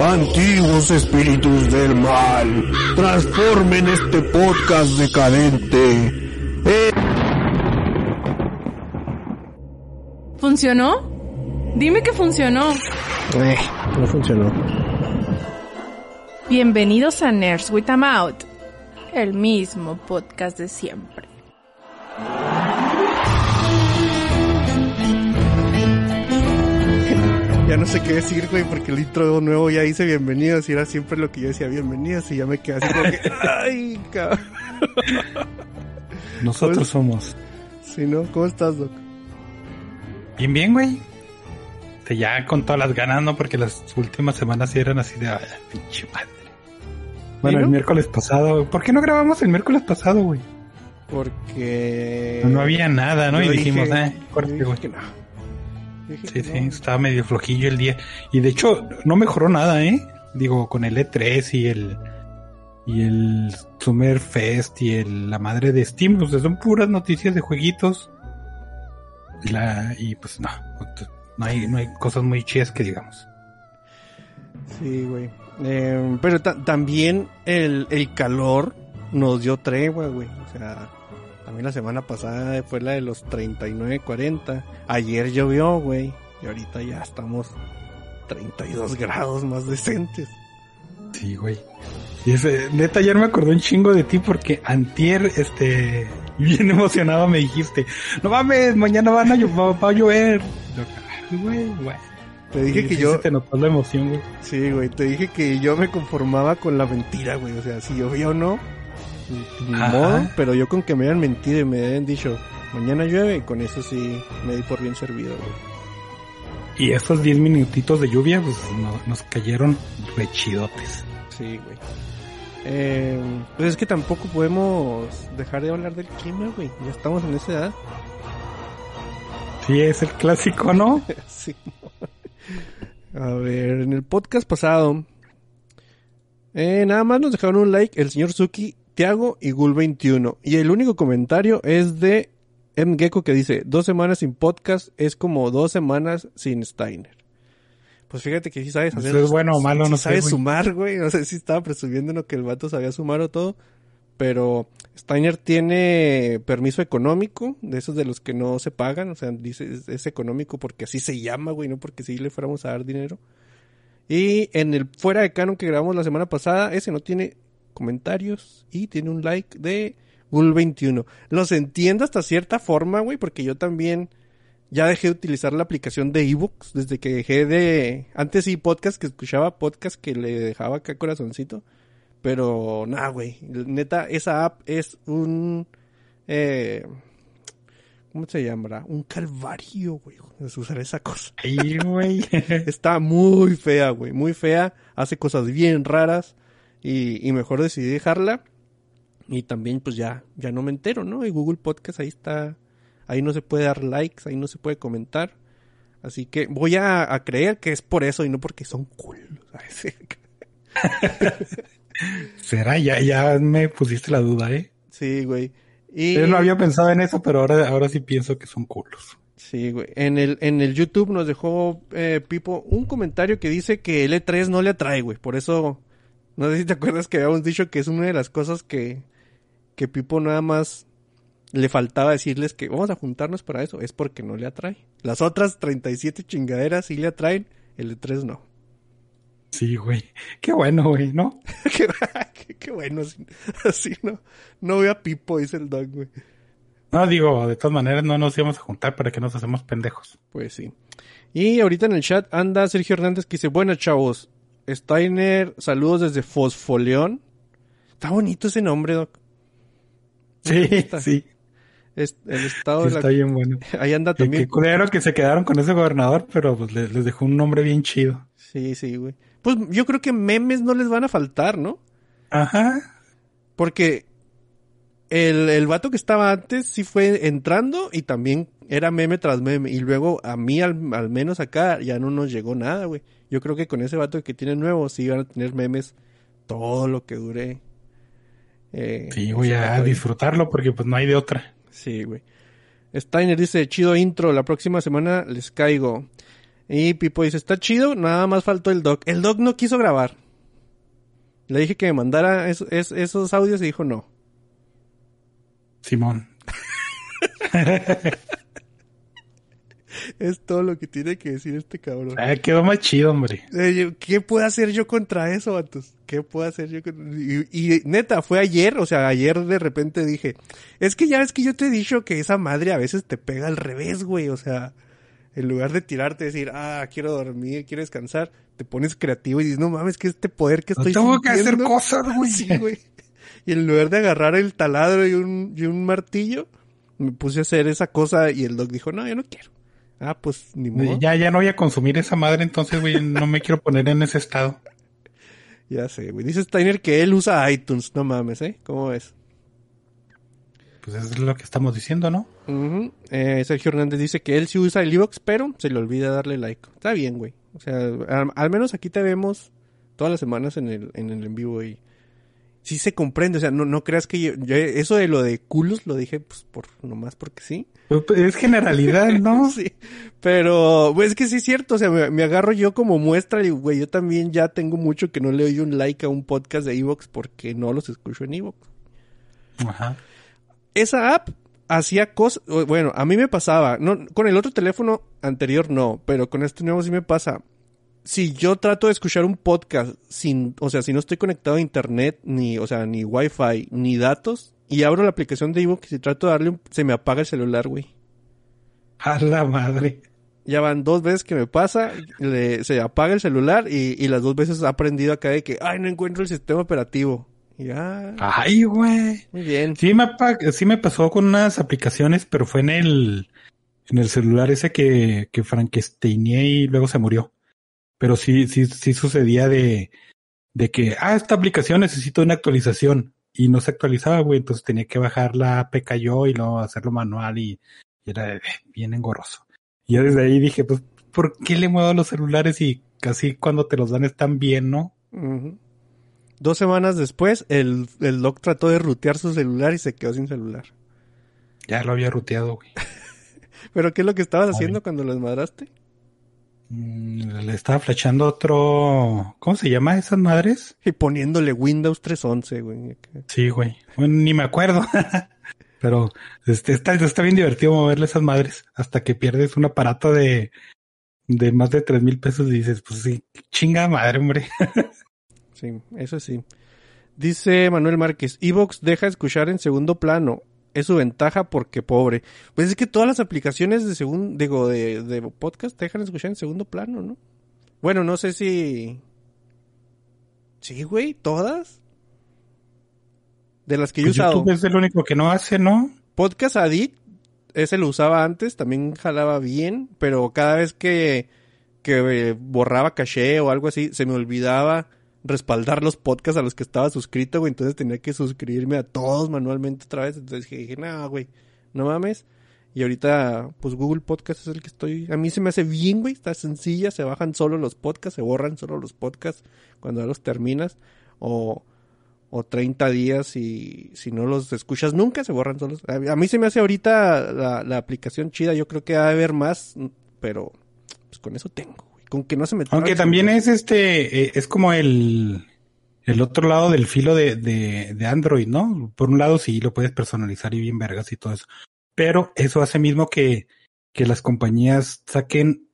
Antiguos espíritus del mal, transformen este podcast decadente. Eh, ¿Funcionó? Dime que funcionó. Eh, no funcionó. Bienvenidos a Nerds with a Mouth, el mismo podcast de siempre. Ya no sé qué decir, güey, porque el intro nuevo ya hice bienvenidos y era siempre lo que yo decía bienvenidos y ya me quedé así como que, ay, cabrón. Nosotros somos. Sí, ¿no? ¿Cómo estás, Doc? Bien, bien, güey. Te ya con todas las ganas, ¿no? Porque las últimas semanas sí eran así de, ay, pinche madre. Bueno, el miércoles pasado. ¿Por qué no grabamos el miércoles pasado, güey? Porque... No había nada, ¿no? yo Y dijimos, dije- eh, corte, güey. que no. Dije Sí, sí, estaba medio flojillo el día. Y de hecho, no mejoró nada, ¿eh? Digo, con el E3 y el. Y el Summer Fest y el, la madre de Steam, pues son puras noticias de jueguitos. Y, la, y pues no, no hay, no hay cosas muy chidas que digamos. Sí, güey. Eh, pero ta- también el, el calor nos dio tregua, güey. O sea, también la semana pasada fue la de los 39, 40. Ayer llovió, güey. Y ahorita ya estamos 32 grados más decentes. Sí, güey. Y ese, neta, ayer me acordé un chingo de ti porque antier, este, bien emocionado me dijiste, no mames, mañana van a, va, va a llover. Yo, "Ay, Güey, güey. Te dije Sí, que sí yo... se te notó la emoción, güey. Sí, güey. Te dije que yo me conformaba con la mentira, güey. O sea, si llovía o no, ni Ajá. modo. Pero yo con que me hayan mentido y me hayan dicho, mañana llueve, con eso sí me di por bien servido, güey. Y esos 10 minutitos de lluvia, pues no- nos cayeron rechidotes. Sí, güey. Eh, pues es que tampoco podemos dejar de hablar del clima, güey. Ya estamos en esa edad. Sí, es el clásico, ¿no? sí. A ver, en el podcast pasado, eh, nada más nos dejaron un like el señor Suki, Tiago y Gul21. Y el único comentario es de M. Gecko que dice, dos semanas sin podcast es como dos semanas sin Steiner. Pues fíjate que sí sabes Eso es bueno o malo, sí no sé, sabes sumar, güey. No sé si estaba presumiendo que el vato sabía sumar o todo. Pero Steiner tiene permiso económico, de esos de los que no se pagan, o sea, dice es, es económico porque así se llama, güey, no porque si le fuéramos a dar dinero. Y en el fuera de canon que grabamos la semana pasada, ese no tiene comentarios y tiene un like de Gul21. Los entiendo hasta cierta forma, güey, porque yo también ya dejé de utilizar la aplicación de ebooks desde que dejé de antes sí podcast que escuchaba podcast que le dejaba acá corazoncito. Pero nada, güey. Neta, esa app es un. Eh, ¿Cómo se llamará? Un calvario, güey. de usar esa cosa. Güey. Está muy fea, güey. Muy fea. Hace cosas bien raras. Y, y mejor decidí dejarla. Y también, pues ya, ya no me entero, ¿no? Y Google Podcast ahí está. Ahí no se puede dar likes, ahí no se puede comentar. Así que voy a, a creer que es por eso y no porque son cool. ¿sabes? Será, ya, ya me pusiste la duda, ¿eh? Sí, güey. Y... Yo no había pensado en eso, pero ahora, ahora sí pienso que son culos. Sí, güey. En el, en el YouTube nos dejó eh, Pipo un comentario que dice que el E3 no le atrae, güey. Por eso, no sé si te acuerdas que habíamos dicho que es una de las cosas que, que Pipo nada más le faltaba decirles que vamos a juntarnos para eso. Es porque no le atrae. Las otras 37 chingaderas sí le atraen, el E3 no. Sí, güey. Qué bueno, güey, ¿no? qué, qué- qué bueno, así, así no. No veo a Pipo, dice el dog, güey. No, digo, de todas maneras no nos íbamos a juntar para que nos hacemos pendejos. Pues sí. Y ahorita en el chat anda Sergio Hernández que dice, buenas chavos, Steiner, saludos desde Fosfoleón. Está bonito ese nombre, Doc. Sí, sí. Es- el estado sí de la... está bien bueno. Ahí anda también. qué culero que se quedaron con ese gobernador, pero pues le- les dejó un nombre bien chido. Sí, sí, güey. Pues yo creo que memes no les van a faltar, ¿no? Ajá. Porque el, el vato que estaba antes sí fue entrando y también era meme tras meme. Y luego a mí, al, al menos acá, ya no nos llegó nada, güey. Yo creo que con ese vato que tiene nuevo sí van a tener memes todo lo que dure. eh, Sí, voy a disfrutarlo porque pues no hay de otra. Sí, güey. Steiner dice, chido intro, la próxima semana les caigo. Y Pipo dice, está chido, nada más faltó el doc. El doc no quiso grabar. Le dije que me mandara es- es- esos audios y dijo no. Simón. Es todo lo que tiene que decir este cabrón. Ah, quedó más chido, hombre. Eh, ¿Qué puedo hacer yo contra eso, vatos? ¿Qué puedo hacer yo contra... y, y neta, fue ayer, o sea, ayer de repente dije, es que ya ves que yo te he dicho que esa madre a veces te pega al revés, güey, o sea, en lugar de tirarte y decir, ah, quiero dormir, quiero descansar, te pones creativo y dices, no mames, que este poder que No estoy tengo que hacer sintiendo". cosas, güey. Sí, güey. Y en lugar de agarrar el taladro y un, y un martillo, me puse a hacer esa cosa y el doc dijo, no, yo no quiero. Ah, pues ni modo. Ya, ya no voy a consumir esa madre, entonces, güey, no me quiero poner en ese estado. Ya sé, güey. Dice Steiner que él usa iTunes, no mames, ¿eh? ¿Cómo ves? Pues eso es lo que estamos diciendo, ¿no? Eh, Sergio Hernández dice que él sí usa el iVoox, pero se le olvida darle like. Está bien, güey. O sea, al, al menos aquí te vemos todas las semanas en el en, el en vivo y sí se comprende. O sea, no, no creas que yo, yo- eso de lo de culos lo dije pues por nomás porque sí. Pues, pues, Es generalidad, ¿no? Sí. Pero, pues es que sí es cierto. O sea, me, me agarro yo como muestra y, güey, yo también ya tengo mucho que no le doy un like a un podcast de iVoox porque no los escucho en iVoox. Ajá. esa app hacía cosas, bueno, a mí me pasaba, no, con el otro teléfono anterior no, pero con este nuevo sí me pasa. Si yo trato de escuchar un podcast sin, o sea, si no estoy conectado a internet, ni, o sea, ni wifi, ni datos, y abro la aplicación de ebook y trato de darle un, se me apaga el celular, güey. A la madre. Ya van dos veces que me pasa, le- se apaga el celular y, y las dos veces ha aprendido acá de que, ay, no encuentro el sistema operativo. Ya, Ay, güey. muy bien. Sí me, sí me pasó con unas aplicaciones, pero fue en el, en el celular ese que, que y luego se murió. Pero sí, sí, sí sucedía de, de que, ah, esta aplicación necesita una actualización y no se actualizaba, güey. Entonces tenía que bajar la APK yo y luego hacerlo manual y, y era eh, bien engorroso. Y yo desde ahí dije, pues, ¿por qué le muevo a los celulares y casi cuando te los dan están bien, no? Dos semanas después, el, el doc trató de rutear su celular y se quedó sin celular. Ya lo había ruteado, güey. ¿Pero qué es lo que estabas Ay. haciendo cuando lo desmadraste? Mm, Le estaba flashando otro. ¿Cómo se llama esas madres? Y poniéndole Windows 311, güey. Sí, güey. Bueno, ni me acuerdo. Pero este, está, está bien divertido moverle esas madres hasta que pierdes un aparato de, de más de tres mil pesos y dices, pues sí, chinga madre, hombre. Sí, eso sí. Dice Manuel Márquez, Evox deja escuchar en segundo plano. Es su ventaja porque pobre. Pues es que todas las aplicaciones de segundo, digo, de, de podcast te dejan escuchar en segundo plano, ¿no? Bueno, no sé si... Sí, güey, todas. De las que yo he Pues usado. YouTube es el único que no hace, ¿no? Podcast Addict, ese lo usaba antes, también jalaba bien, pero cada vez que, que eh, borraba caché o algo así, se me olvidaba respaldar los podcasts a los que estaba suscrito, güey, entonces tenía que suscribirme a todos manualmente otra vez, entonces dije, no, güey, no mames. Y ahorita, pues Google Podcast es el que estoy, a mí se me hace bien, güey, está sencilla, se bajan solo los podcasts, se borran solo los podcasts cuando ya los terminas, o o 30 días y si no los escuchas nunca se borran solos. A, a mí se me hace ahorita la, la aplicación chida, yo creo que va a haber más, pero pues con eso tengo. Con que no se Aunque también es este, eh, es como el, el otro lado del filo de, de, de Android, ¿no? Por un lado sí lo puedes personalizar y bien vergas y todo eso. Pero eso hace mismo que, que las compañías saquen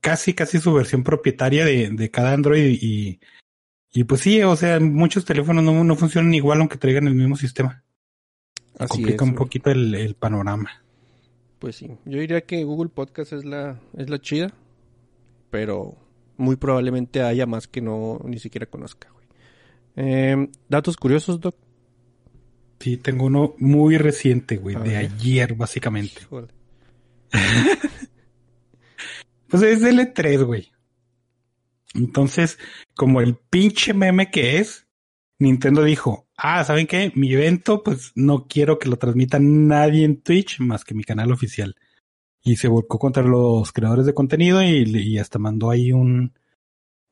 casi, casi su versión propietaria de, de cada Android y, y pues sí, o sea, muchos teléfonos no, no funcionan igual aunque traigan el mismo sistema. Así Complica es, un poquito el, el panorama. Pues sí, yo diría que Google Podcast es la, es la chida, pero muy probablemente haya más que no ni siquiera conozca, güey. Eh, datos curiosos, Doc. Sí, tengo uno muy reciente, güey, A de ver. ayer básicamente. Pues es de L3, güey. Entonces, como el pinche meme que es, Nintendo dijo, ah, ¿saben qué? Mi evento, pues no quiero que lo transmita nadie en Twitch más que mi canal oficial. Y se volcó contra los creadores de contenido y, hasta mandó ahí un,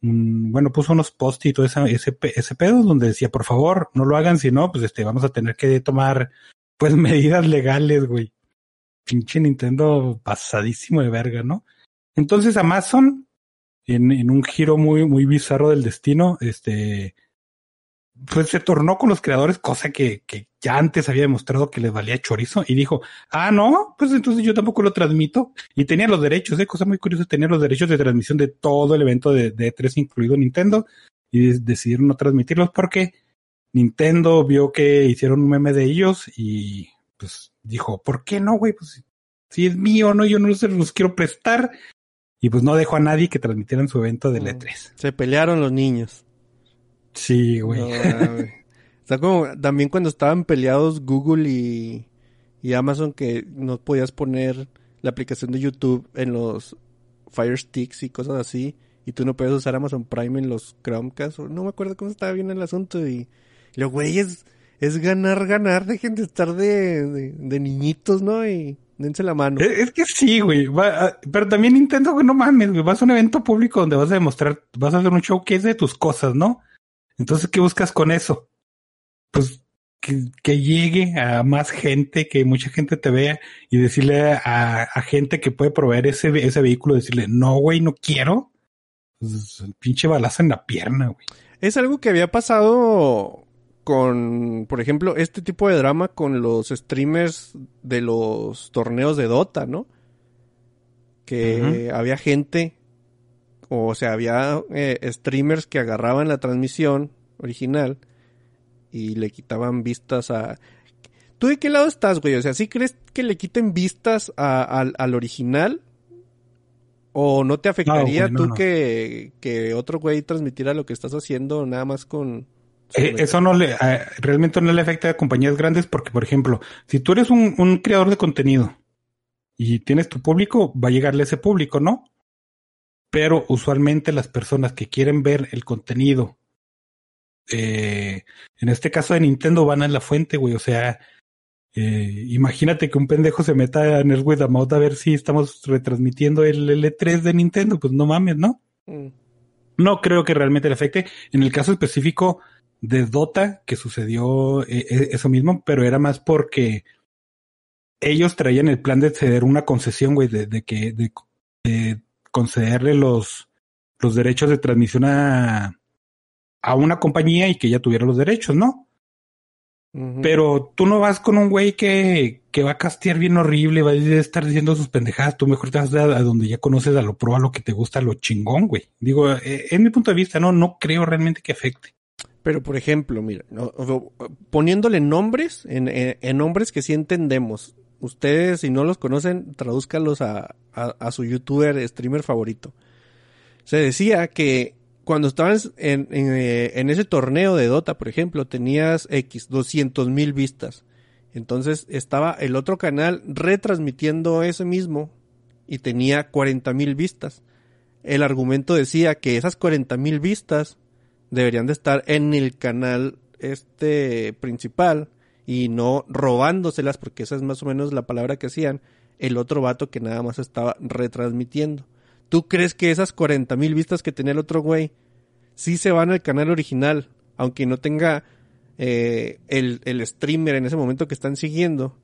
bueno, puso unos posts y todo ese, pe- ese pedo donde decía, por favor, no lo hagan, si no, pues este, vamos a tener que tomar, pues medidas legales, güey. pinche Nintendo pasadísimo de verga, ¿no? Entonces Amazon, en, en un giro muy, muy bizarro del destino, este, pues se tornó con los creadores, cosa que ya antes había demostrado que les valía chorizo, y dijo, ah, no, pues entonces yo tampoco lo transmito. Y tenía los derechos, eh, cosa muy curiosa, tenía los derechos de transmisión de todo el evento de, de E3, incluido Nintendo, y decidieron no transmitirlos porque Nintendo vio que hicieron un meme de ellos y pues dijo, ¿por qué no, güey? Pues si es mío, no, yo no se los quiero prestar. Y pues no dejó a nadie que transmitieran su evento del E3. Se pelearon los niños. Sí, güey. No, sea, como también cuando estaban peleados Google y, y Amazon que no podías poner la aplicación de YouTube en los Fire Sticks y cosas así. Y tú no puedes usar Amazon Prime en los Chromecast. o No me acuerdo cómo estaba bien el asunto. Y, y lo güey es, ganar, ganar. Dejen de estar de, de, niñitos, ¿no? Y dense la mano. Es, que sí, güey. Ah, pero también Nintendo, güey, no mames, güey. Vas a un evento público donde vas a demostrar, vas a hacer un show que es de tus cosas, ¿no? Entonces, ¿qué buscas con eso? Pues que, que llegue a más gente, que mucha gente te vea y decirle a, a gente que puede proveer ese, ese vehículo, decirle, no, güey, no quiero. Pues, el pinche balazo en la pierna, güey. Es algo que había pasado con, por ejemplo, este tipo de drama con los streamers de los torneos de Dota, ¿no? Que había gente, o sea, había eh, streamers que agarraban la transmisión original y le quitaban vistas a... ¿Tú de qué lado estás, güey? O sea, ¿sí crees que le quiten vistas a- al, al original? ¿O no te afectaría güey, no, tú no. Que, que otro güey transmitiera lo que estás haciendo nada más con... Eh, eso no le, eh, realmente no le afecta a compañías grandes porque, por ejemplo, si tú eres un, un creador de contenido y tienes tu público, va a llegarle ese público, ¿no? Pero usualmente las personas que quieren ver el contenido, eh, en este caso de Nintendo, van a la fuente, güey. O sea, eh, imagínate que un pendejo se meta a Nerd with a Mouth a ver si estamos retransmitiendo el L3 de Nintendo. Pues no mames, ¿no? Mm. No creo que realmente le afecte. En el caso específico de Dota, que sucedió eh, eh, eso mismo, pero era más porque ellos traían el plan de ceder una concesión, güey, de, de que, de, de concederle los, los derechos de transmisión a, a una compañía y que ella tuviera los derechos, ¿no? Pero tú no vas con un güey que, que va a castear bien horrible, va a estar diciendo sus pendejadas. Tú mejor te vas a, a donde ya conoces a lo pro, a lo que te gusta, a lo chingón, güey. Digo, eh, en mi punto de vista, no, no creo realmente que afecte. Pero, por ejemplo, mira, poniéndole nombres, en, en- en nombres que sí entendemos. Ustedes, si no los conocen, tradúzcalos a, a, a su youtuber, streamer favorito. Se decía que cuando estabas en, eh, en ese torneo de Dota, por ejemplo, tenías X, 200 mil vistas. Entonces estaba el otro canal retransmitiendo ese mismo y tenía 40 mil vistas. El argumento decía que esas 40 mil vistas deberían de estar en el canal este principal y no robándoselas porque esa es más o menos la palabra que hacían el otro vato que nada más estaba retransmitiendo. ¿Tú crees que esas 40 mil vistas que tenía el otro güey sí se van al canal original aunque no tenga eh, el, el streamer en ese momento que están siguiendo?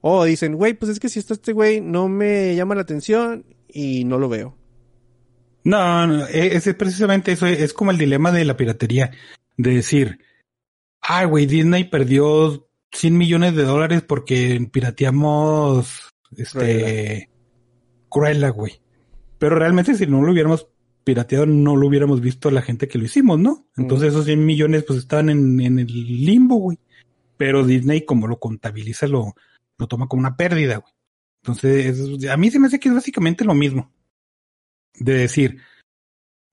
O dicen, güey, pues es que si está este güey no me llama la atención y no lo veo. No, no, e- es, es precisamente eso, es como el dilema de la piratería, de decir, ay, güey, Disney perdió 100 millones de dólares porque pirateamos, este, Cruella, güey. Pero realmente si no lo hubiéramos pirateado, no lo hubiéramos visto la gente que lo hicimos, ¿no? Entonces esos 100 millones pues estaban en, en el limbo, güey. Pero Disney como lo contabiliza, lo, lo toma como una pérdida, güey. Entonces, a mí se me hace que es básicamente lo mismo de decir,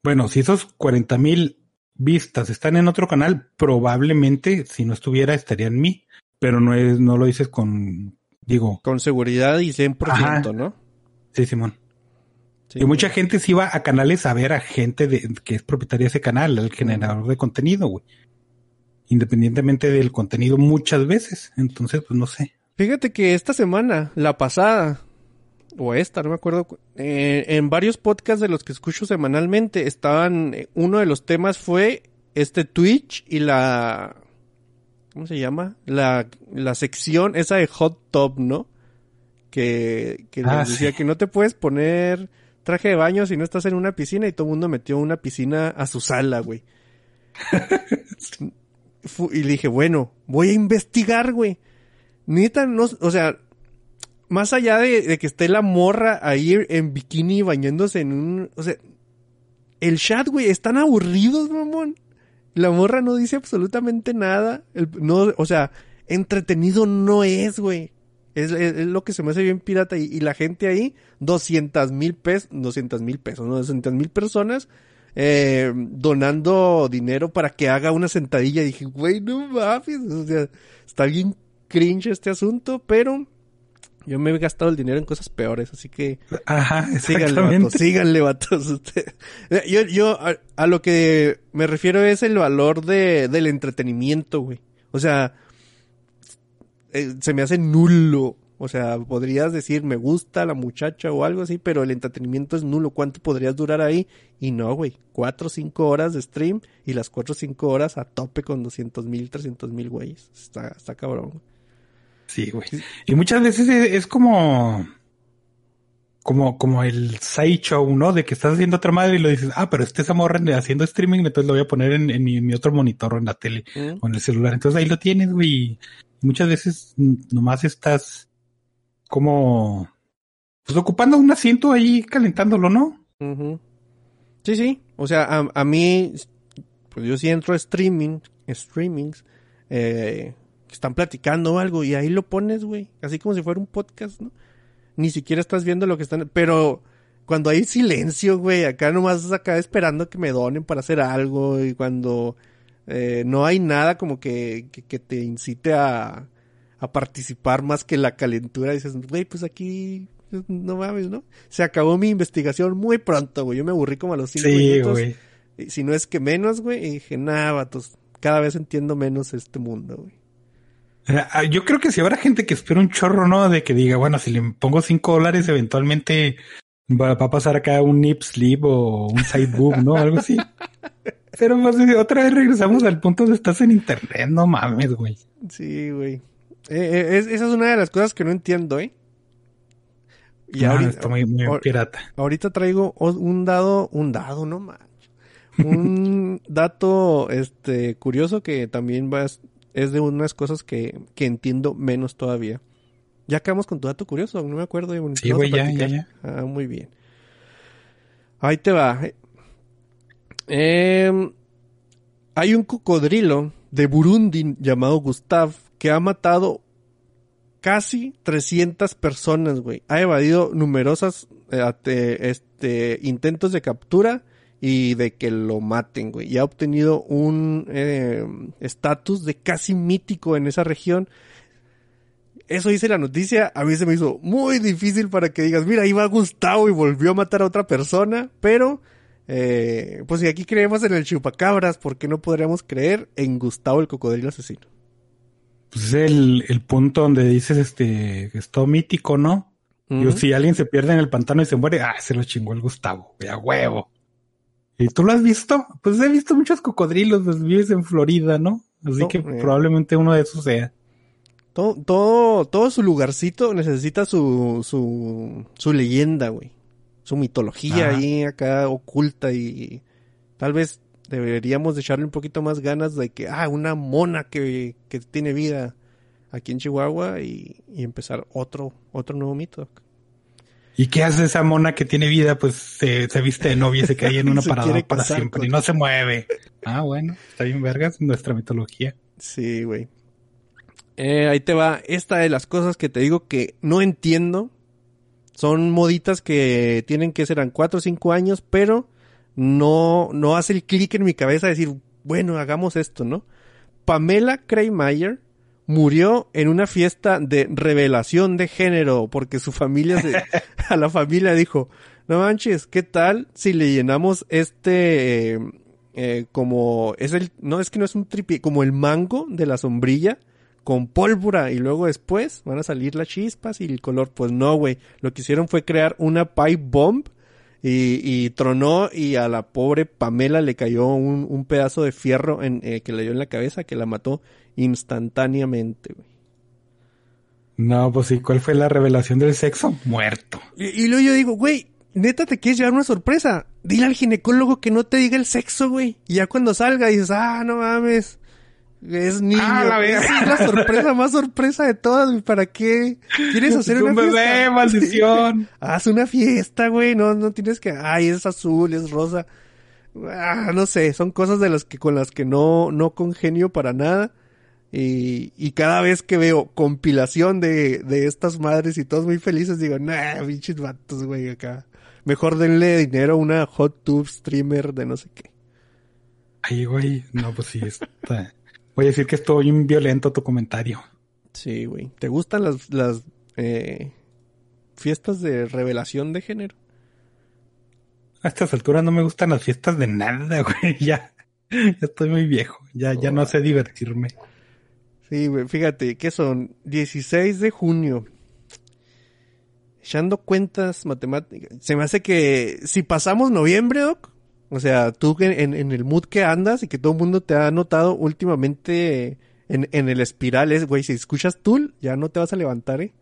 bueno, si esos 40 mil vistas están en otro canal, probablemente si no estuviera estaría en mí, pero no es, no lo dices con, digo, Con seguridad y 100%, Ajá. ¿no? sí, Simón. Sí. Y mucha gente sí va a canales a ver a gente de, que es propietaria de ese canal, el generador de contenido, güey. Independientemente del contenido muchas veces. Entonces, pues no sé. Fíjate que esta semana, la pasada, o esta, no me acuerdo, cu- eh, en varios podcasts de los que escucho semanalmente, estaban, eh, uno de los temas fue este Twitch y la, ¿cómo se llama? La, la sección esa de Hot Top, ¿no? que, que Ah, les decía sí. que no te puedes poner traje de baño si no estás en una piscina y todo el mundo metió una piscina a su sala, güey. Y le dije, bueno, voy a investigar, güey. Neta, no, o sea, más allá de, de que esté la morra ahí en bikini bañándose en un, o sea, el chat, güey, están aburridos, mamón. La morra no dice absolutamente nada. El- no, o sea, entretenido no es, güey. Es, es- es lo que se me hace bien pirata. Y, y la gente ahí, 200 mil pesos, 200 mil pesos, ¿no? 200 mil personas eh, donando dinero para que haga una sentadilla. Y dije, güey, no mames. O sea, está bien cringe este asunto, pero yo me he gastado el dinero en cosas peores. Así que Ajá, Síganle, vatos, síganle, vatos. Usted- Yo, yo a, a lo que me refiero es el valor de, del entretenimiento, güey. O sea, eh, se me hace nulo. O sea, podrías decir, me gusta la muchacha o algo así, pero el entretenimiento es nulo. ¿Cuánto podrías durar ahí? Y no, güey. Cuatro o cinco horas de stream y las cuatro o cinco horas a tope con 200 mil, 300 mil güeyes. Está, está cabrón. güey. Sí, güey. Y muchas veces es, es como, como, como el sideshow, ¿no? De que estás haciendo otra madre y lo dices, ah, pero este esa morra haciendo streaming, entonces lo voy a poner en, en mi, mi otro monitor o en la tele ¿Mm? o en el celular. Entonces ahí lo tienes, güey. Muchas veces mm, nomás estás como, pues ocupando un asiento ahí calentándolo, ¿no? Sí, sí. O sea, a, a mí, pues yo sí entro a streaming, streamings, eh, que están platicando algo y ahí lo pones, güey. Así como si fuera un podcast, ¿no? Ni siquiera estás viendo lo que están, pero cuando hay silencio, güey, acá nomás acá esperando que me donen para hacer algo y cuando eh, no hay nada como que, que, que te incite a, a participar más que la calentura, dices, güey, pues aquí no mames, ¿no? Se acabó mi investigación muy pronto, güey. Yo me aburrí como a los cinco Sí, minutos. güey. Si no es que menos, güey. Y dije, nah, vatos, cada vez entiendo menos este mundo, güey. Ah, Yo creo que si habrá gente que espera un chorro, ¿no? De que diga, bueno, si le pongo cinco dólares, eventualmente va, va a pasar acá un nip slip o un side boob, ¿no? Algo así. Pero otra vez regresamos al punto de estás en internet, no mames, güey. Sí, güey. Eh, eh, es- esa es una de las cosas que no entiendo, ¿eh? Y Ah, ahorita, está muy, pirata. ahorita traigo un dado, un dado, no manches. Un dato, este, curioso que también va, es de unas cosas que, que entiendo menos todavía. Ya acabamos con tu dato curioso, no me acuerdo. de Sí, güey, ya, ya, ya. Ah, muy bien. Ahí te va. Em, hay un cocodrilo de Burundi llamado Gustav que ha matado casi 300 personas, güey. Ha evadido numerosas eh, ate- este, intentos de captura y de que lo maten, güey. Y ha obtenido un eh, estatus de casi mítico en esa región. Eso dice la noticia, a mí se me hizo muy difícil para que digas, mira, ahí va Gustavo y volvió a matar a otra persona, pero eh, pues si aquí creemos en el chupacabras, ¿por qué no podríamos creer en Gustavo el cocodrilo asesino? Pues es el, el punto donde dices, este, que es todo mítico, ¿no? Y si alguien se pierde en el pantano y se muere, ah, se lo chingó el Gustavo, a huevo. ¿Y tú lo has visto? Pues he visto muchos cocodrilos, pues vives en Florida, ¿no? Así No, que eh. probablemente uno de esos sea. Todo, todo, todo su lugarcito necesita su, su, su leyenda, güey. Su mitología Ajá. ahí acá oculta y tal vez deberíamos de echarle un poquito más ganas de que, ah, una mona que, que tiene vida aquí en Chihuahua y, y empezar otro, otro nuevo mito. ¿Y qué hace esa mona que tiene vida? Pues se, se viste de novia y se cae en una parada para siempre con- y no se mueve. Ah, bueno, está bien vergas nuestra mitología. Sí, güey. Eh, ahí te va. Esta de las cosas que te digo que no entiendo. Son moditas que tienen que serán cuatro o cinco años, pero no, no hace el clic en mi cabeza de decir, bueno, hagamos esto, ¿no? Pamela Kraymeyer murió en una fiesta de revelación de género porque su familia se- a la familia dijo, no manches, ¿qué tal si le llenamos este eh, eh, como es el no es que no es un tripi como el mango de la sombrilla con pólvora y luego después van a salir las chispas y el color pues no güey lo que hicieron fue crear una pipe bomb y, y tronó y a la pobre Pamela le cayó un, un pedazo de fierro en, eh, que le dio en la cabeza que la mató instantáneamente güey No, pues sí, ¿cuál fue la revelación del sexo? Muerto. Y, y luego yo digo, güey, neta te quieres llevar una sorpresa. Dile al ginecólogo que no te diga el sexo, güey. Y ya cuando salga dices, ah, no mames. Es niño. Ah, la. Esa es la sorpresa más sorpresa de todas, güey. ¿Para qué? ¿Quieres hacer Es una un bebé, fiesta? maldición. Haz una fiesta, güey. No, no tienes que, ay, es azul, es rosa. Ah, no sé, son cosas de las que con las que no, no congenio para nada. Y, y cada vez que veo compilación de, de estas madres y todos muy felices, digo, nah, pinches vatos, güey, acá. Mejor denle dinero a una hot tube streamer de no sé qué. Ay, güey. No, pues sí, está. Voy a decir que estoy bien violento tu comentario. Sí, güey. ¿Te gustan las, las eh, fiestas de revelación de género? A estas alturas no me gustan las fiestas de nada, güey. Ya, ya estoy muy viejo. Ya, ya no sé divertirme. Sí, güey, fíjate, que son 16 de junio. Echando cuentas matemáticas. Se me hace que si pasamos noviembre, Doc, o sea, tú en, en el mood que andas y que todo el mundo te ha notado últimamente en, en el espiral es, güey, si escuchas Tool, ya no te vas a levantar, ¿eh?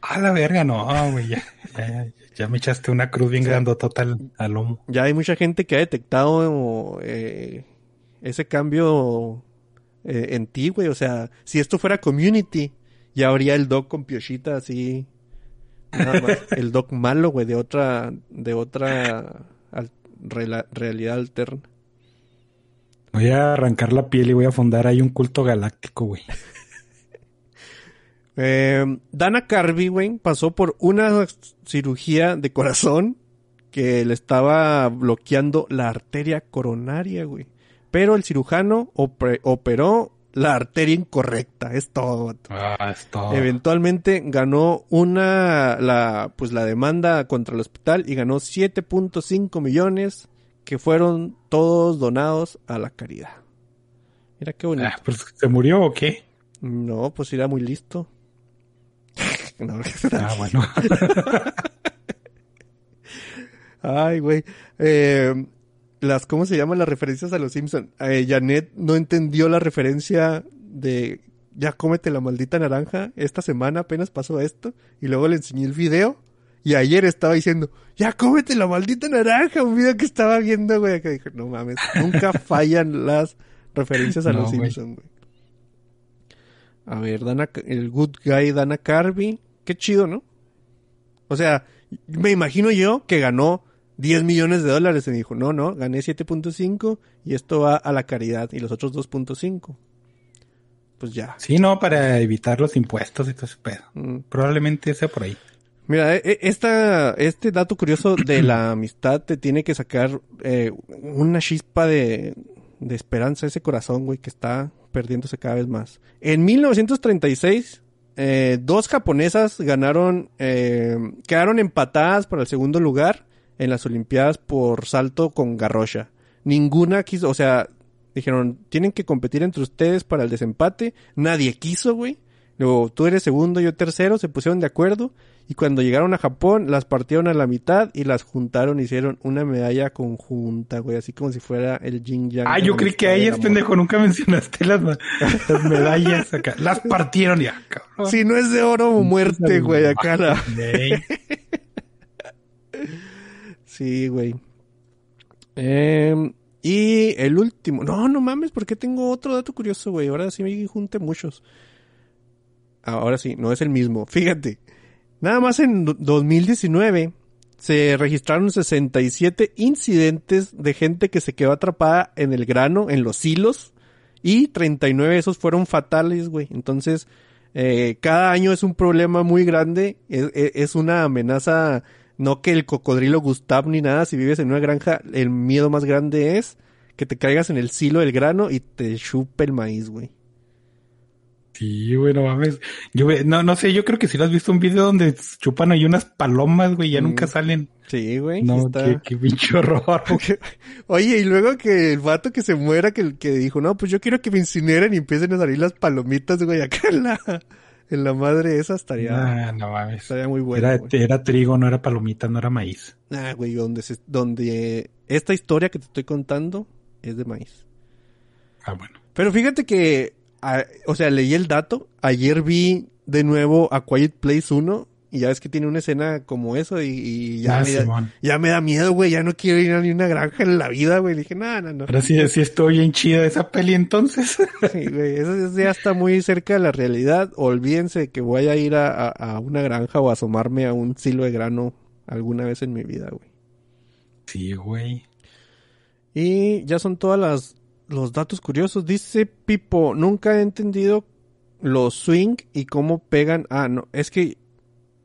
A la verga, no, güey. Ya, ya, ya me echaste una cruz bien grandotota al, al lomo. Ya hay mucha gente que ha detectado eh, ese cambio eh, en ti, güey. O sea, si esto fuera community, ya habría el doc con piochita así. Nada más. el doc malo, güey, de otra, de otra al- realidad alterna. Voy a arrancar la piel y voy a fundar ahí un culto galáctico, güey. Eh, Dana Carvey, güey, pasó por una cirugía de corazón que le estaba bloqueando la arteria coronaria, güey. Pero el cirujano operó la arteria incorrecta, es todo. Ah, es todo. Eventualmente ganó una, la, pues la demanda contra el hospital y ganó 7.5 millones que fueron todos donados a la caridad. Mira qué bonito. Ah, pues, ¿Se murió o qué? No, pues era muy listo. No, Ah, bueno. Ay, güey. Eh, las, ¿cómo se llaman las referencias a los Simpson? Eh, Janet no entendió la referencia de ya cómete la maldita naranja. Esta semana apenas pasó esto. Y luego le enseñé el video. Y ayer estaba diciendo, ya cómete la maldita naranja. Un video que estaba viendo, güey. Que dije, no mames, nunca fallan las referencias a No, los güey. Simpson, güey. A ver, Dana, el good guy Dana Carvey. Qué chido, ¿no? O sea, me imagino yo que ganó 10 millones de dólares y dijo, no, no, gané 7.5 y esto va a la caridad y los otros 2.5. Pues ya. Sí, no, para evitar los impuestos y todo ese pedo. Mm. Probablemente sea por ahí. Mira, e- e- esta, este dato curioso de la amistad te tiene que sacar eh, una chispa de, de esperanza ese corazón, güey, que está perdiéndose cada vez más. En 1936, eh, dos japonesas ganaron, eh, quedaron empatadas para el segundo lugar en las Olimpiadas por salto con garrocha. Ninguna quiso, o sea, dijeron, tienen que competir entre ustedes para el desempate. Nadie quiso, güey. Luego, tú eres segundo, yo tercero, se pusieron de acuerdo. Y cuando llegaron a Japón, las partieron a la mitad y las juntaron, hicieron una medalla conjunta, güey, así como si fuera el yin yang. Ah, yo creí que amistad a del ellas, amor. pendejo, nunca mencionaste las medallas acá. Las partieron ya, cabrón. Si no es de oro o muerte, güey, acá la... Sí, güey. Em, y el último. No, no mames, porque tengo otro dato curioso, güey. Ahora sí me junté muchos. Ahora sí, no es el mismo. Fíjate. Nada más en do- 2019 se registraron 67 incidentes de gente que se quedó atrapada en el grano, en los hilos. Y 39 de esos fueron fatales, güey. Entonces, eh, cada año es un problema muy grande. Es, es- es una amenaza, no que el cocodrilo Gustav ni nada. Si vives en una granja, el miedo más grande es que te caigas en el silo del grano y te chupe el maíz, güey. Sí, güey, no mames. Yo, no, no sé, yo creo que si lo has visto un video donde chupan ahí unas palomas, güey, ya Mm. nunca salen. Sí, güey. No, está- qué, qué pinche horror. güey. Oye, y luego que el vato que se muera, que, que dijo, no, pues yo quiero que me incineren y empiecen a salir las palomitas, güey, acá en la, en la madre esa estaría, no mames. estaría muy bueno. Era, era trigo, no era palomita, no era maíz. Ah, güey, donde, se, donde esta historia que te estoy contando es de maíz. Ah, bueno. Pero fíjate que, a- o sea, leí el dato. Ayer vi de nuevo a Quiet Place 1 y ya ves que tiene una escena como eso y, y ya, Ah, me da, ya me da miedo, güey. Ya no quiero ir a ni una granja en la vida, güey. Le dije, no, no, no. Ahora sí, sí estoy bien chida esa peli entonces. Sí, güey, eso, ya está muy cerca de la realidad. Olvídense de que voy a ir a, a- a una granja o asomarme a un silo de grano alguna vez en mi vida, güey. sí, güey. Y ya son todas las los datos curiosos. Dice Pipo, nunca he entendido los swing y cómo pegan. Ah, no, es que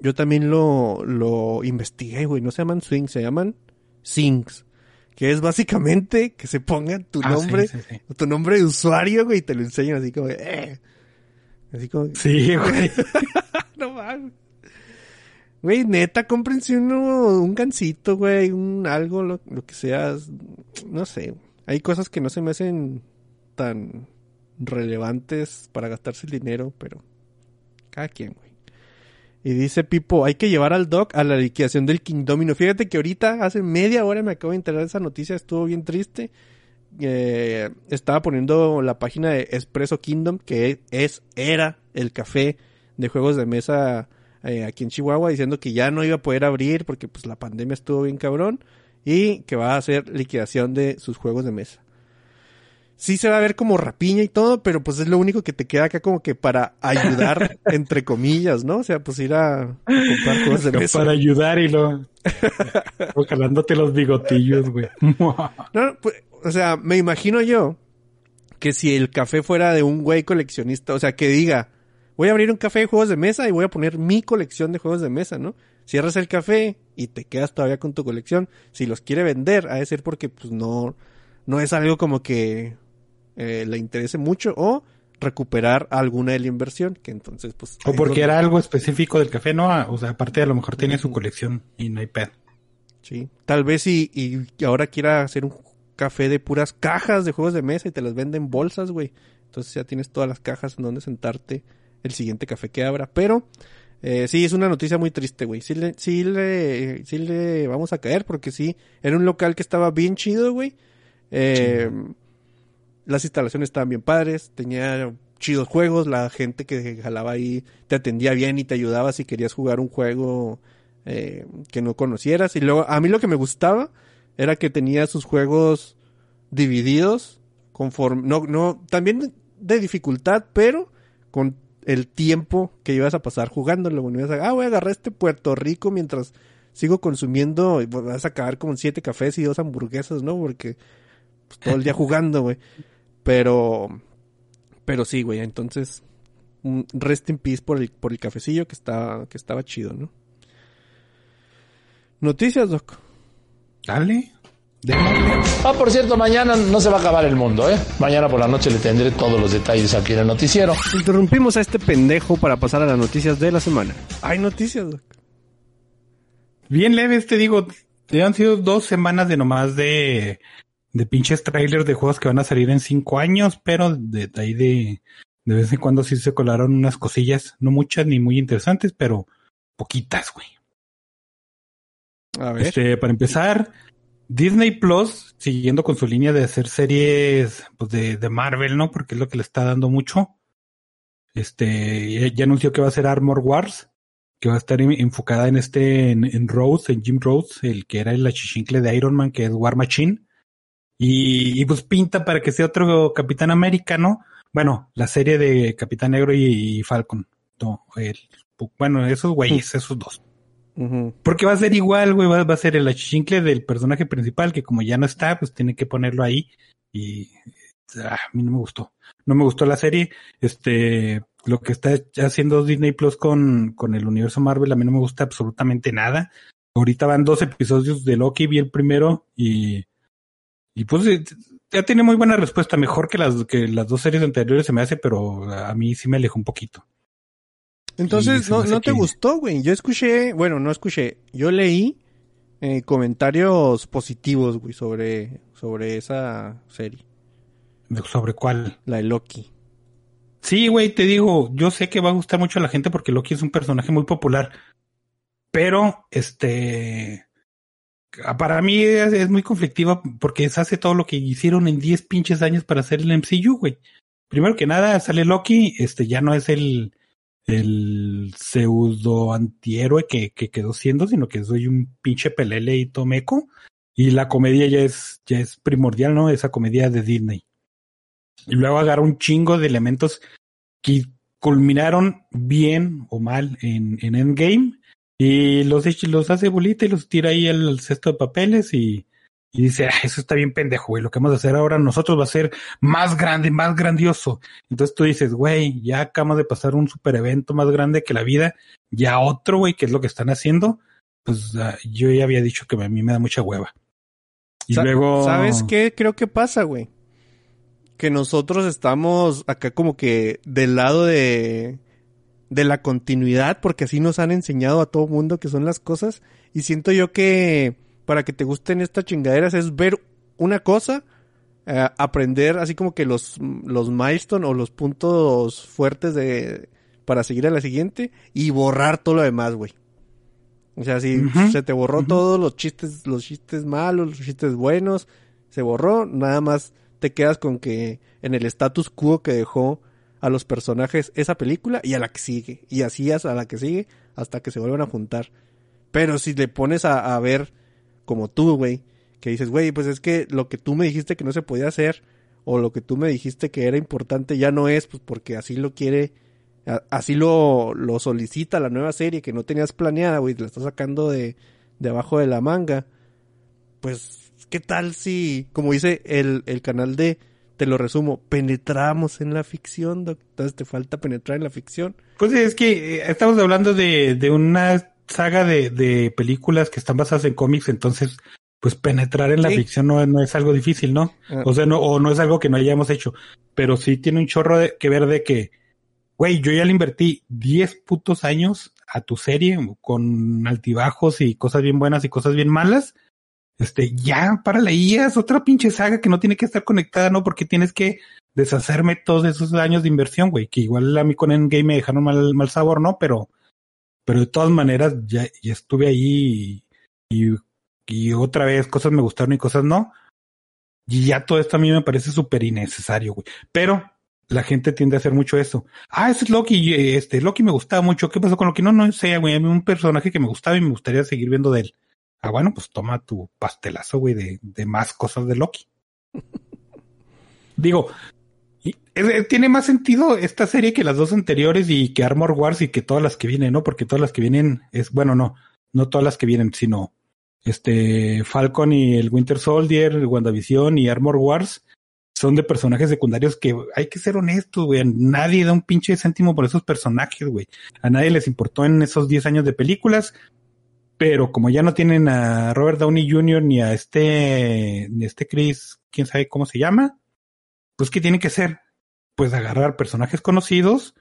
yo también lo, lo investigué, güey. No se llaman swing, se llaman sings. Que es básicamente que se pongan tu Ah, sí, nombre, sí, sí. tu nombre de usuario, güey, y te lo enseñan así como, eh. Así como, Sí, güey. no mames. Güey, neta, cómprense uno, un gancito, güey, un algo, lo, lo que sea. No sé. Hay cosas que no se me hacen tan relevantes para gastarse el dinero, pero cada quien, güey. Y dice Pipo, hay que llevar al Doc a la liquidación del King Domino. Fíjate que ahorita, hace media hora me acabo de enterar de esa noticia, estuvo bien triste. Eh, estaba poniendo la página de Espresso Kingdom, que es, era el café de juegos de mesa eh, aquí en Chihuahua, diciendo que ya no iba a poder abrir porque pues la pandemia estuvo bien cabrón y que va a hacer liquidación de sus juegos de mesa. Sí se va a ver como rapiña y todo, pero pues es lo único que te queda acá como que para ayudar, entre comillas, ¿no? O sea, pues ir a, a comprar juegos de mesa. Para ayudar y lo... Jalándote los bigotillos, güey. No, no, pues, o sea, me imagino yo que si el café fuera de un güey coleccionista, o sea, que diga, voy a abrir un café de juegos de mesa y voy a poner mi colección de juegos de mesa, ¿no? Cierras el café y te quedas todavía con tu colección. Si los quiere vender, ha de ser porque pues no, no es algo como que eh, le interese mucho o recuperar alguna de la inversión, que entonces pues... O porque era algo específico del café, ¿no? O sea, aparte a lo mejor tenía su colección y no hay pedo. Sí. Tal vez y, y ahora quiera hacer un café de puras cajas de juegos de mesa y te las venden en bolsas, güey. Entonces ya tienes todas las cajas en donde sentarte el siguiente café que abra. Pero eh, sí, es una noticia muy triste, güey. Sí le, sí, le, sí le vamos a caer porque sí, era un local que estaba bien chido, güey. Eh, Las instalaciones estaban bien padres, tenía chidos juegos, la gente que jalaba ahí te atendía bien y te ayudaba si querías jugar un juego eh, que no conocieras. Y luego, a mí lo que me gustaba era que tenía sus juegos divididos conforme, no, no, también de dificultad, pero con el tiempo que ibas a pasar jugándolo. Bueno, ibas a, ah, voy a agarrar este Puerto Rico mientras sigo consumiendo, y vas a acabar como en siete cafés y dos hamburguesas, ¿no? Porque pues, todo el día jugando, güey. Pero, pero sí, güey, entonces, un rest in peace por el, por el cafecillo que estaba, que estaba chido, ¿no? Noticias, Doc. Dale. Ah, por cierto, mañana no se va a acabar el mundo, ¿eh? Mañana por la noche le tendré todos los detalles aquí en el noticiero. Interrumpimos a este pendejo para pasar a las noticias de la semana. Hay noticias, Doc. Bien leves, te digo. Te han sido dos semanas de nomás de, de pinches trailers de juegos que van a salir en cinco años, pero de, de ahí de, de vez en cuando sí se colaron unas cosillas, no muchas ni muy interesantes, pero poquitas, güey. A ver. Este, para empezar, Disney Plus, siguiendo con su línea de hacer series pues, de, de Marvel, ¿no? Porque es lo que le está dando mucho. Este, ya, anunció que va a ser Armor Wars, que va a estar en- enfocada en este, en, en Rhodes, en Jim Rhodes, el que era el achichincle de Iron Man, que es War Machine. Y, y, pues pinta para que sea otro Capitán América, ¿no? Bueno, la serie de Capitán Negro y, y Falcon. No, el- bueno, esos güeyes, esos dos. Porque va a ser igual, güey, va, va a ser el achichincle del personaje principal, que como ya no está, pues tiene que ponerlo ahí. Y ah, a mí no me gustó. No me gustó la serie. Este, lo que está haciendo Disney Plus con, con el universo Marvel, a mí no me gusta absolutamente nada. Ahorita van dos episodios de Loki, vi el primero y, y pues ya tiene muy buena respuesta, mejor que las, que las dos series anteriores se me hace, pero a mí sí me alejó un poquito. Entonces, no, no te que- gustó, güey. Yo escuché, bueno, no escuché, yo leí eh, comentarios positivos, güey, sobre, sobre esa serie, ¿Sobre cuál? la de Loki. Sí, güey, te digo, yo sé que va a gustar mucho a la gente porque Loki es un personaje muy popular. Pero, este, para mí es, es muy conflictiva porque se hace todo lo que hicieron en 10 pinches años para hacer el MCU, güey. Primero que nada, sale Loki, este ya no es el, el pseudo antihéroe que, que quedó siendo, sino que soy un pinche pelele y tomeco. Y la comedia ya es, ya es primordial, ¿no? Esa comedia de Disney. Y luego agarra un chingo de elementos que culminaron bien o mal en, en Endgame. Y los, los hace bolita y los tira ahí al, cesto de papeles y, y dice, "Ah, eso está bien pendejo, güey. Lo que vamos a hacer ahora nosotros va a ser más grande, más grandioso. Entonces tú dices, güey, ya acabamos de pasar un super evento más grande que la vida. Ya otro, güey, que es lo que están haciendo. Pues ah, yo ya había dicho que a mí me da mucha hueva. Y Sa- luego... ¿Sabes qué creo que pasa, güey? Que nosotros estamos acá como que del lado de de la continuidad, porque así nos han enseñado a todo mundo que son las cosas. Y siento yo que para que te gusten estas chingaderas es ver una cosa, eh, aprender así como que los, los milestones o los puntos fuertes de para seguir a la siguiente y borrar todo lo demás, güey. O sea, si se te borró todos los chistes, los chistes malos, los chistes buenos, se borró, nada más te quedas con que en el status quo que dejó a los personajes esa película y a la que sigue. Y así es a la que sigue hasta que se vuelvan a juntar. Pero si le pones a, ver como tú, güey, que dices, güey, pues es que lo que tú me dijiste que no se podía hacer o lo que tú me dijiste que era importante ya no es, pues porque así lo quiere, así lo, lo solicita la nueva serie que no tenías planeada, güey, te la estás sacando de, de abajo de la manga. Pues, ¿qué tal si, como dice el, el canal de, te lo resumo, penetramos en la ficción, doc? entonces te falta penetrar en la ficción. Pues es que eh, estamos hablando de, de una saga de, de películas que están basadas en cómics, entonces, pues penetrar en la Sí. ficción no, no es algo difícil, ¿no? Ah. O sea, no, o no es algo que no hayamos hecho, pero sí tiene un chorro de, que ver de que, güey, yo ya le invertí 10 putos años a tu serie con altibajos y cosas bien buenas y cosas bien malas. Este, ya, ahí, es otra pinche saga que no tiene que estar conectada, ¿no? Porque tienes que deshacerme todos esos años de inversión, güey, que igual a mí con Endgame me dejaron mal, mal sabor, ¿no? Pero, pero de todas maneras ya, ya estuve ahí y, y, y otra vez cosas me gustaron y cosas no. Y ya todo esto a mí me parece súper innecesario, güey. Pero la gente tiende a hacer mucho eso. Ah, ese es Loki, eh, este, Loki me gustaba mucho. ¿Qué pasó con Loki? No, no sé, güey. A mí un personaje que me gustaba y me gustaría seguir viendo de él. Ah, bueno, pues toma tu pastelazo, güey, de, de más cosas de Loki. Digo, y- eh, tiene más sentido esta serie que las dos anteriores y que Armor Wars y que todas las que vienen, ¿no? Porque todas las que vienen es, bueno, no, no todas las que vienen, sino este Falcon y el Winter Soldier, WandaVision y Armor Wars son de personajes secundarios que hay que ser honestos, güey. Nadie da un pinche céntimo por esos personajes, güey. A nadie les importó en esos 10 años de películas. Pero como ya no tienen a Robert Downey Jr. ni a este, ni a este Chris, quién sabe cómo se llama, pues ¿qué tienen que hacer? Pues agarrar personajes conocidos,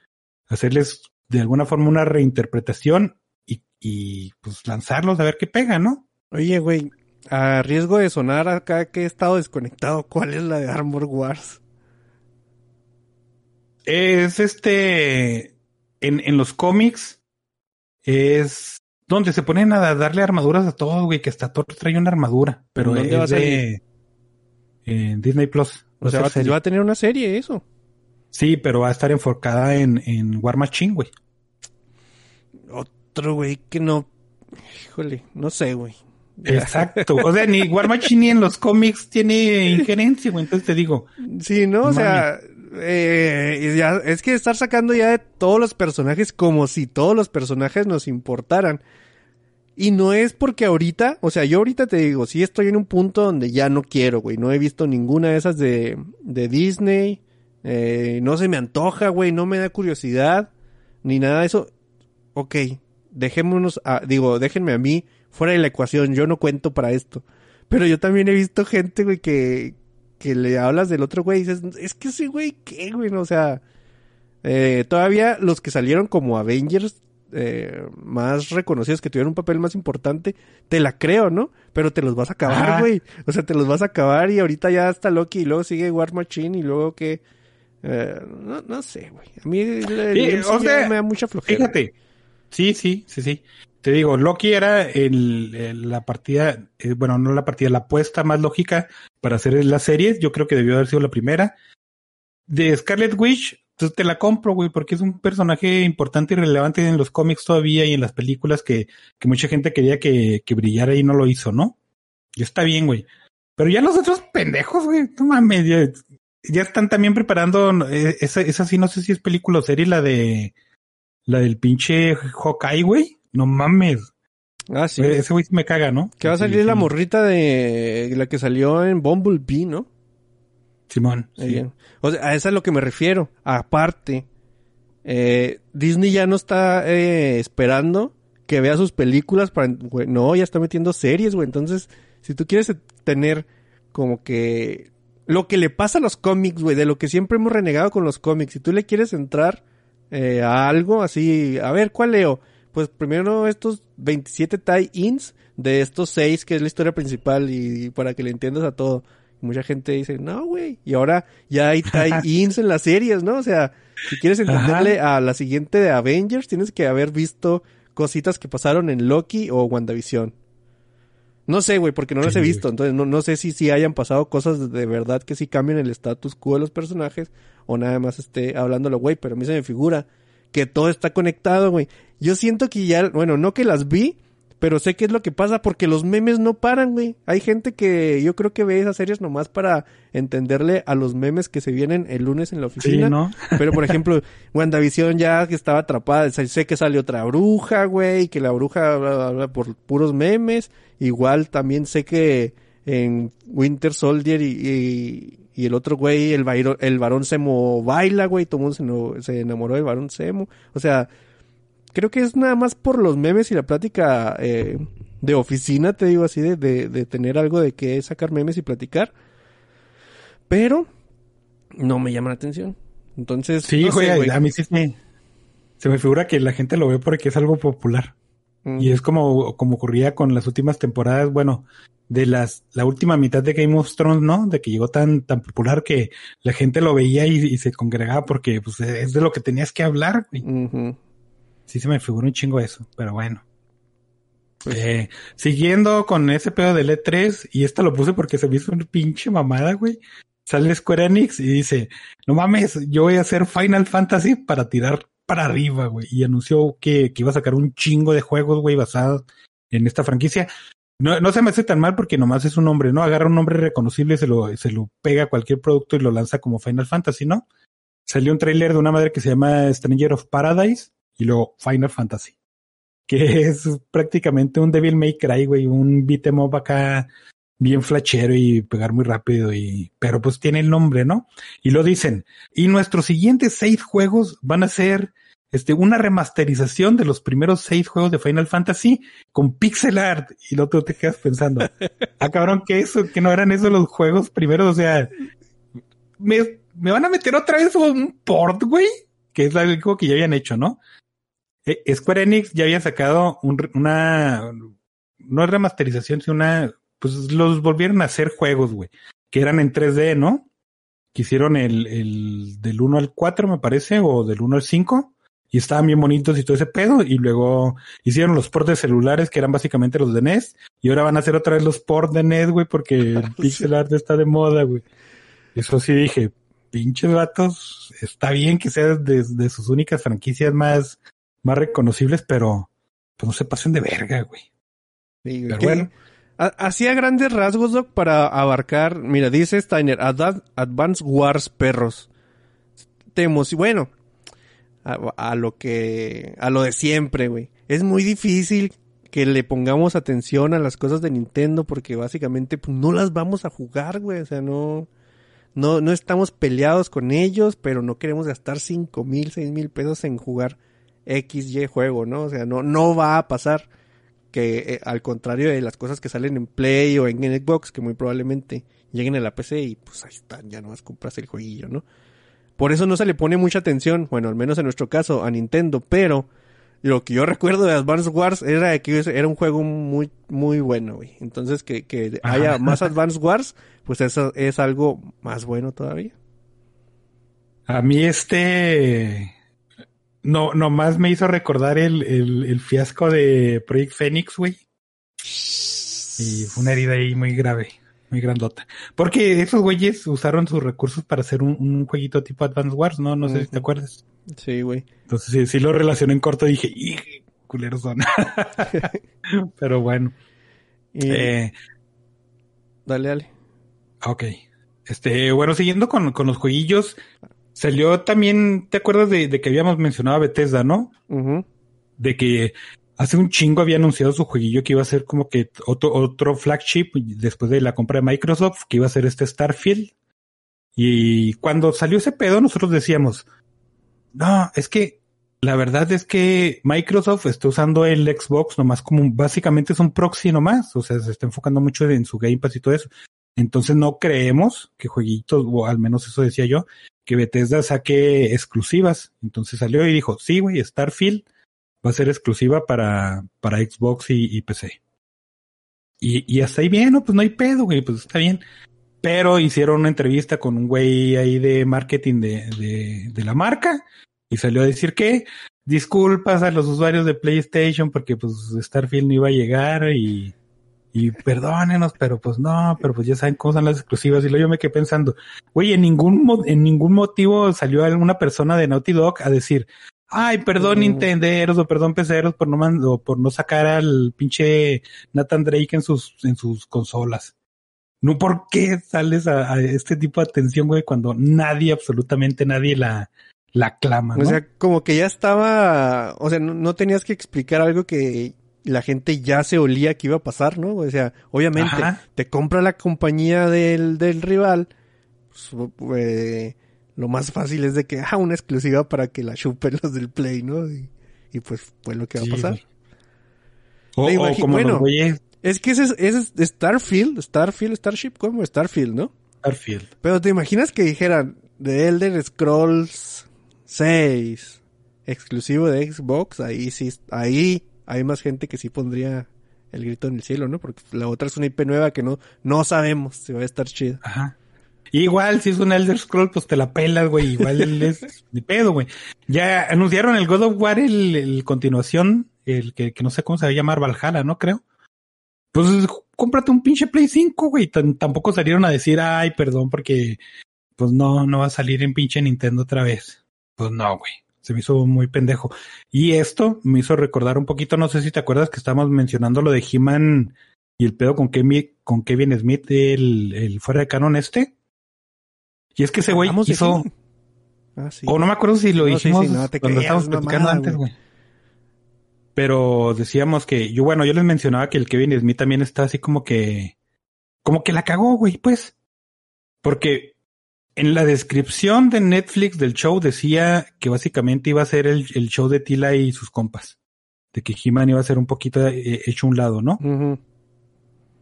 hacerles de alguna forma una reinterpretación y, y pues lanzarlos a ver qué pega, ¿no? Oye, güey, a riesgo de sonar acá que he estado desconectado, ¿cuál es la de Armor Wars? Es este, en, en los cómics, es donde se ponen a darle armaduras a todos, güey, que hasta Thor trae una armadura, pero ¿Dónde va a es de en Disney Plus. O sea, Va va, serie. va a tener una serie eso. Sí, pero va a estar enfocada en, en War Machine, güey. Otro güey que no... Híjole, no sé, güey. Exacto. O sea, ni War Machine ni en los cómics tiene injerencia, güey. Entonces te digo, Sí, ¿no? O sea, eh, ya, es que estar sacando ya de todos los personajes como si todos los personajes nos importaran. Y no es porque ahorita, o sea, yo ahorita te digo, sí estoy en un punto donde ya no quiero, güey. No he visto ninguna de esas de, de Disney. Eh, no se me antoja, güey. No me da curiosidad. Ni nada de eso. Ok, dejémonos, a- digo, déjenme a mí fuera de la ecuación. Yo no cuento para esto. Pero yo también he visto gente, güey, que, que le hablas del otro güey y dices, es que ese güey, ¿qué, güey? O sea, eh, todavía los que salieron como Avengers eh, más reconocidos, que tuvieron un papel más importante, te la creo, ¿no? Pero te los vas a acabar, güey. O sea, te los vas a acabar y ahorita ya está Loki y luego sigue War Machine y luego que... eh, no, no sé, güey. A mí el, el Sí, MCU o sea, me da mucha flojera. fíjate. Sí, sí, sí, sí. Te digo, Loki era el, el- la partida, eh, bueno, no la partida, la apuesta más lógica para hacer la serie. Yo creo que debió haber sido la primera. De Scarlet Witch, entonces te la compro, güey, porque es un personaje importante y relevante en los cómics todavía y en las películas que, que mucha gente quería que, que brillara y no lo hizo, ¿no? Y está bien, güey. Pero ya los otros pendejos, güey, no mames, ya, ya están también preparando, eh, esa, esa sí no sé si es película o serie, la de, la del pinche Hawkeye, güey. No mames. Ah, sí. Ese güey me caga, ¿no? Que va a salir la morrita de la que salió en Bumblebee, ¿no? Simón. sí. O sea, a eso es a lo que me refiero. Aparte, eh, Disney ya no está eh, esperando que vea sus películas para... güey, no, ya está metiendo series, güey. Entonces, si tú quieres tener como que... Lo que le pasa a los cómics, güey, de lo que siempre hemos renegado con los cómics. Si tú le quieres entrar eh, a algo así... A ver, ¿cuál leo? Pues primero estos 27 tie-ins de estos 6 que es la historia principal y, y para que le entiendas a todo. Mucha gente dice, no, güey. Y ahora ya hay tie-ins en las series, ¿no? O sea, si quieres entenderle a la siguiente de Avengers, tienes que haber visto cositas que pasaron en Loki o WandaVision. No sé, güey, porque no las he visto. Entonces, no, no sé si, si hayan pasado cosas de verdad que sí cambien el status quo de los personajes o nada más esté hablándolo, güey. Pero a mí se me figura que todo está conectado, güey. Yo siento que ya, bueno, no que las vi, pero sé qué es lo que pasa porque los memes no paran, güey. Hay gente que yo creo que ve esas series nomás para entenderle a los memes que se vienen el lunes en la Sí, oficina. ¿no? Pero, por ejemplo, WandaVision ya que estaba atrapada. Sé que salió otra bruja, güey, que la bruja habla, habla por puros memes. Igual también sé que en Winter Soldier y, y, y el otro güey, el, vairo- el varón Semo baila, güey. Todo el mundo se, no- se enamoró del varón Semo. O sea, creo que es nada más por los memes y la plática eh, de oficina, te digo así, de, de, de tener algo de que sacar memes y platicar. Pero no me llama la atención. Entonces, Sí, no sé, güey, a mí sí me, se me figura que la gente lo ve porque es algo popular. Mm. Y es como, como ocurría con las últimas temporadas, bueno, de las, la última mitad de Game of Thrones, ¿no? De que llegó tan, tan popular que la gente lo veía y, y se congregaba porque, pues, es de lo que tenías que hablar, güey. Sí se me figura un chingo eso, pero bueno. Pues- Eh, siguiendo con ese pedo del E3, y esta lo puse porque se me hizo una pinche mamada, güey. Sale Square Enix y dice, no mames, yo voy a hacer Final Fantasy para tirar para arriba, güey. Y anunció que, que iba a sacar un chingo de juegos, güey, basados en esta franquicia. No, no se me hace tan mal porque nomás es un nombre, ¿no? Agarra un nombre reconocible y se lo, se lo pega a cualquier producto y lo lanza como Final Fantasy, ¿no? Salió un tráiler de una madre que se llama Stranger of Paradise y luego Final Fantasy. Que es prácticamente un Devil May Cry, güey, un beat 'em up acá bien flachero y pegar muy rápido y, pero pues tiene el nombre, ¿no? Y lo dicen. Y nuestros siguientes seis juegos van a ser, este, una remasterización de los primeros seis juegos de Final Fantasy con pixel art. Y lo otro te quedas pensando, ah, cabrón, que eso, que no eran esos los juegos primeros, o sea, me, me van a meter otra vez un port, güey, que es algo que ya habían hecho, ¿no? Eh, Square Enix ya había sacado un una, no es remasterización, sino una, pues los volvieron a hacer juegos, güey, que eran en 3D, ¿no? Que hicieron el, el del 1 al 4, me parece, o del 1 al 5, y estaban bien bonitos y todo ese pedo, y luego hicieron los ports de celulares, que eran básicamente los de NES, y ahora van a hacer otra vez los ports de NES, güey, porque el pixel art está de moda, güey. Eso sí dije, pinches vatos, está bien que sea de, de sus únicas franquicias más, más reconocibles, pero pues no se pasen de verga, güey. Sí, Pero bueno. ha- Hacía grandes rasgos, Doc, para abarcar. Mira, dice Steiner, Adva- Advance Wars perros. Te emoci- Bueno, a, a lo que. A lo de siempre, güey. Es muy difícil que le pongamos atención a las cosas de Nintendo porque básicamente pues, no las vamos a jugar, güey. O sea, no. No, no estamos peleados con ellos, pero no queremos gastar cinco mil, seis mil pesos en jugar XY juego, ¿no? O sea, no, no va a pasar que eh, al contrario de las cosas que salen en Play o en Xbox, que muy probablemente lleguen a la PC y pues ahí están, ya nomás compras el jueguillo, ¿no? Por eso no se le pone mucha atención, bueno, al menos en nuestro caso, a Nintendo, pero lo que yo recuerdo de Advance Wars era que era un juego muy, muy bueno, güey. Entonces que, que haya más Advance Wars, pues eso es algo más bueno todavía. A mí este no nomás me hizo recordar el, el, el fiasco de Project Phoenix, güey. Y fue una herida ahí muy grave. muy grandota. Porque esos güeyes usaron sus recursos para hacer un, un jueguito tipo Advance Wars, ¿no? No sé si te acuerdas. Sí, güey. Entonces sí, sí lo relacioné en corto y dije, ¡y culeros son! Pero bueno. Y, Eh, dale, dale. ok. Este, bueno, siguiendo con, con los jueguillos, salió también, ¿te acuerdas de, de que habíamos mencionado a Bethesda, no? De que hace un chingo había anunciado su jueguillo que iba a ser como que otro, otro flagship después de la compra de Microsoft, que iba a ser este Starfield. Y cuando salió ese pedo, nosotros decíamos, no, es que la verdad es que Microsoft está usando el Xbox nomás como un- básicamente es un proxy nomás, o sea, se está enfocando mucho en su Game Pass y todo eso. Entonces no creemos que jueguitos, o al menos eso decía yo, que Bethesda saque exclusivas. Entonces salió y dijo, sí, güey, Starfield va a ser exclusiva para, para Xbox y, PC. Y, y hasta ahí bien, ¿no? Pues no hay pedo, güey, pues está bien. Pero hicieron una entrevista con un güey ahí de marketing de, de, de la marca y salió a decir que disculpas a los usuarios de PlayStation porque pues Starfield no iba a llegar y, y perdónenos, pero pues no, pero pues ya saben cómo son las exclusivas. Y luego yo me quedé pensando, güey, en ningún, mo- en ningún motivo salió alguna persona de Naughty Dog a decir, ay, perdón Mm. Nintenderos o perdón peceros por no man- o por no sacar al pinche Nathan Drake en sus, en sus consolas. No, ¿por qué sales a, a este tipo de atención, güey, cuando nadie, absolutamente nadie la, la clama, ¿no? O sea, como que ya estaba, o sea, no, no tenías que explicar algo que la gente ya se olía que iba a pasar, ¿no? O sea, obviamente Ajá. te compra la compañía del, del rival, pues, eh, lo más fácil es de que, ah, una exclusiva para que la chupen los del Play, ¿no? Y, y pues fue lo que va Sí, a pasar. güey. O, como bueno. Es que ese es, ese es Starfield, Starfield, Starship, ¿cómo? Starfield, ¿no? Starfield. Pero te imaginas que dijeran The Elder Scrolls 6 exclusivo de Xbox, ahí sí, ahí hay más gente que sí pondría el grito en el cielo, ¿no? Porque la otra es una IP nueva que no, no sabemos si va a estar chida. Ajá. Igual, si es un Elder Scroll, pues te la pelas, güey. Igual él es de pedo, güey. Ya anunciaron el God of War, el, el continuación, el que, que no sé cómo se va a llamar, Valhalla, ¿no? Creo. Pues cómprate un pinche Play 5, güey. Tan- tampoco salieron a decir, ay, perdón, porque pues no, no va a salir en pinche Nintendo otra vez. Pues no, güey. Se me hizo muy pendejo. Y esto me hizo recordar un poquito, no sé si te acuerdas que estábamos mencionando lo de He-Man y el pedo con Kevin, con Kevin Smith, el, el fuera de canon este. Y es que ese güey hizo. Ah, sí. o no me acuerdo si lo No, hicimos sí, no te cuando estábamos platicando mamada, antes, güey. Pero decíamos que, yo bueno, yo les mencionaba que el Kevin Smith también está así como que, como que la cagó, güey, pues. Porque en la descripción de Netflix del show decía que básicamente iba a ser el, el show de Tila y sus compas. De que He-Man iba a ser un poquito eh, hecho a un lado, ¿no?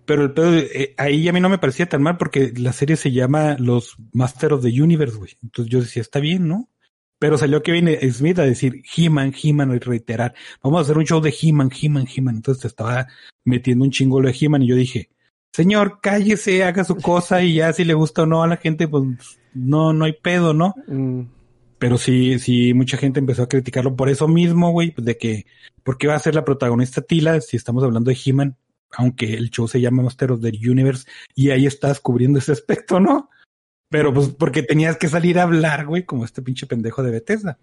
Pero el pedo, eh, ahí a mí no me parecía tan mal porque la serie se llama Los Master of the Universe, güey. Entonces yo decía, está bien, ¿no? Pero salió Kevin Smith a decir He-Man, He-Man, y reiterar, vamos a hacer un show de He-Man, He-Man, He-Man. Entonces te estaba metiendo un chingo lo de He-Man y yo dije, señor, cállese, haga su cosa y ya si le gusta o no a la gente, pues no, no hay pedo, ¿no? Mm. Pero sí, sí, mucha gente empezó a criticarlo por eso mismo, güey, pues de que, ¿por qué va a ser la protagonista Tila si estamos hablando de He-Man? Aunque el show se llama Master of the Universe y ahí estás cubriendo ese aspecto, ¿no? Pero pues porque tenías que salir a hablar, güey, como este pinche pendejo de Bethesda.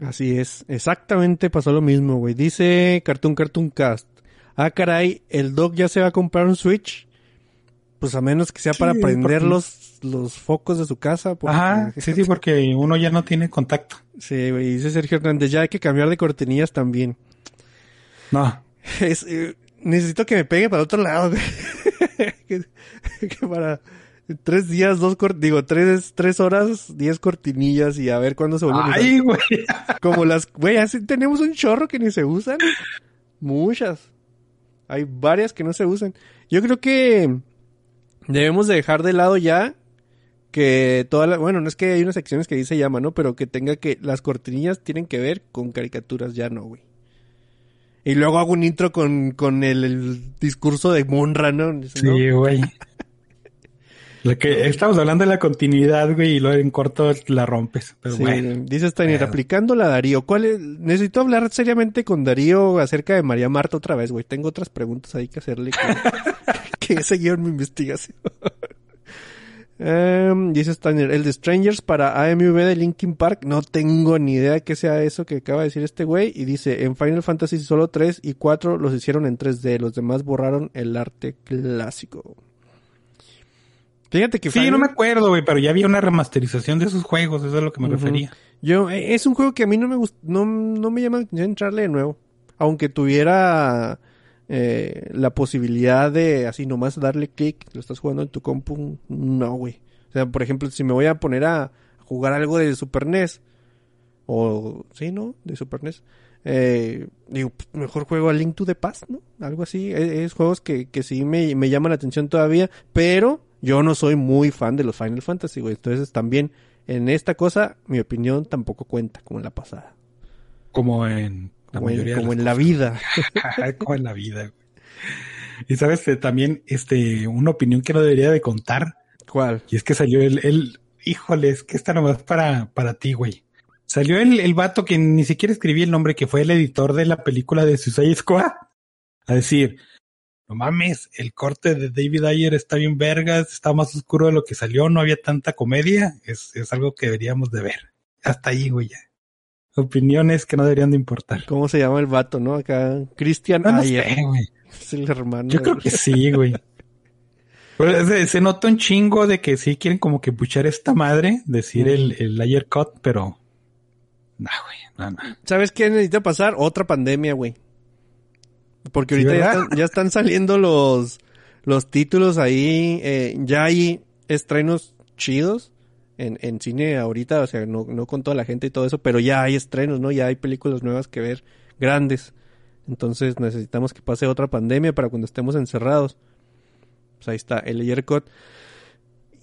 Así es, exactamente pasó lo mismo, güey. Dice Cartoon Cartoon Cast. Ah, caray, el Doc ya se va a comprar un Switch. Pues a menos que sea para prender porque- los, los focos de su casa. porque- Ajá, sí, sí, porque uno ya no tiene contacto. Sí, güey. Dice Sergio Hernández, ya hay que cambiar de cortinillas también. No, Es, eh, necesito que me pegue para otro lado, güey. que, que para tres días, dos cort digo, tres, tres horas, diez cortinillas y a ver cuándo se vuelven ay, güey. Como las, güey, así tenemos un chorro que ni se usan. Muchas. Hay varias que no se usan. Yo creo que debemos de dejar de lado ya que toda la, bueno, no es que hay unas secciones que dice llama, ¿no? Pero que tenga que, las cortinillas tienen que ver con caricaturas, ya no, güey. Y luego hago un intro con, con el, el discurso de Munra, ¿no? ¿No? Sí, güey. Lo que estamos hablando de la continuidad, güey, y luego en corto la rompes. Pero Sí, bueno. dice Steiner, aplicándola a Darío. ¿Cuál es? Necesito hablar seriamente con Darío acerca de María Marta otra vez, güey. Tengo otras preguntas ahí que hacerle que, que he seguido en mi investigación. Em, dice Steiner, el de Strangers para AMV de Linkin Park, no tengo ni idea de qué sea eso que acaba de decir este güey. Y dice, en Final Fantasy solo 3 y 4 los hicieron en 3D, los demás borraron el arte clásico. Fíjate que Sí, Final- no me acuerdo, güey, pero ya había una remasterización de esos juegos, eso es a lo que me refería. Yo, eh, es un juego que a mí no me gusta, no, no me llama la atención entrarle de nuevo. Aunque tuviera eh, la posibilidad de así nomás darle clic, lo estás jugando en tu compu, no, güey. O sea, por ejemplo, si me voy a poner a jugar algo de Super NES, o, sí, ¿no? De Super NES. Eh, digo, pues, mejor juego a Link to the Past, ¿no? Algo así. Es, es juegos que, que sí me, me llaman la atención todavía, pero yo no soy muy fan de los Final Fantasy, güey. Entonces también en esta cosa, mi opinión tampoco cuenta como en la pasada. Como en la como en, mayoría de como las en la vida. como en la vida, güey. Y sabes que también, este, una opinión que no debería de contar, ¿Cuál? y es que salió el, el, híjole, es que está nomás para, para ti, güey. Salió el, el vato que ni siquiera escribí el nombre, que fue el editor de la película de Suicide Squad, a decir, no mames, el corte de David Ayer está bien vergas, está más oscuro de lo que salió, no había tanta comedia, es, es algo que deberíamos de ver. Hasta ahí, güey, ya. Opiniones que no deberían de importar. ¿Cómo se llama el vato, no? Acá, Christian No, no Ayer. sé, güey. Es el hermano. Yo creo que sí, güey. Pero se, se nota un chingo de que sí quieren como que puchar esta madre, decir el, el layer cut, pero... No, güey, no, no. ¿Sabes qué necesita pasar? Otra pandemia, güey. Porque Sí, ahorita ya están, ya están saliendo los, los títulos ahí. eh, ya hay estrenos chidos en, en cine ahorita. O sea, no, no con toda la gente y todo eso, pero ya hay estrenos, ¿no? Ya hay películas nuevas que ver, grandes. Entonces necesitamos que pase otra pandemia para cuando estemos encerrados. Pues ahí está, el.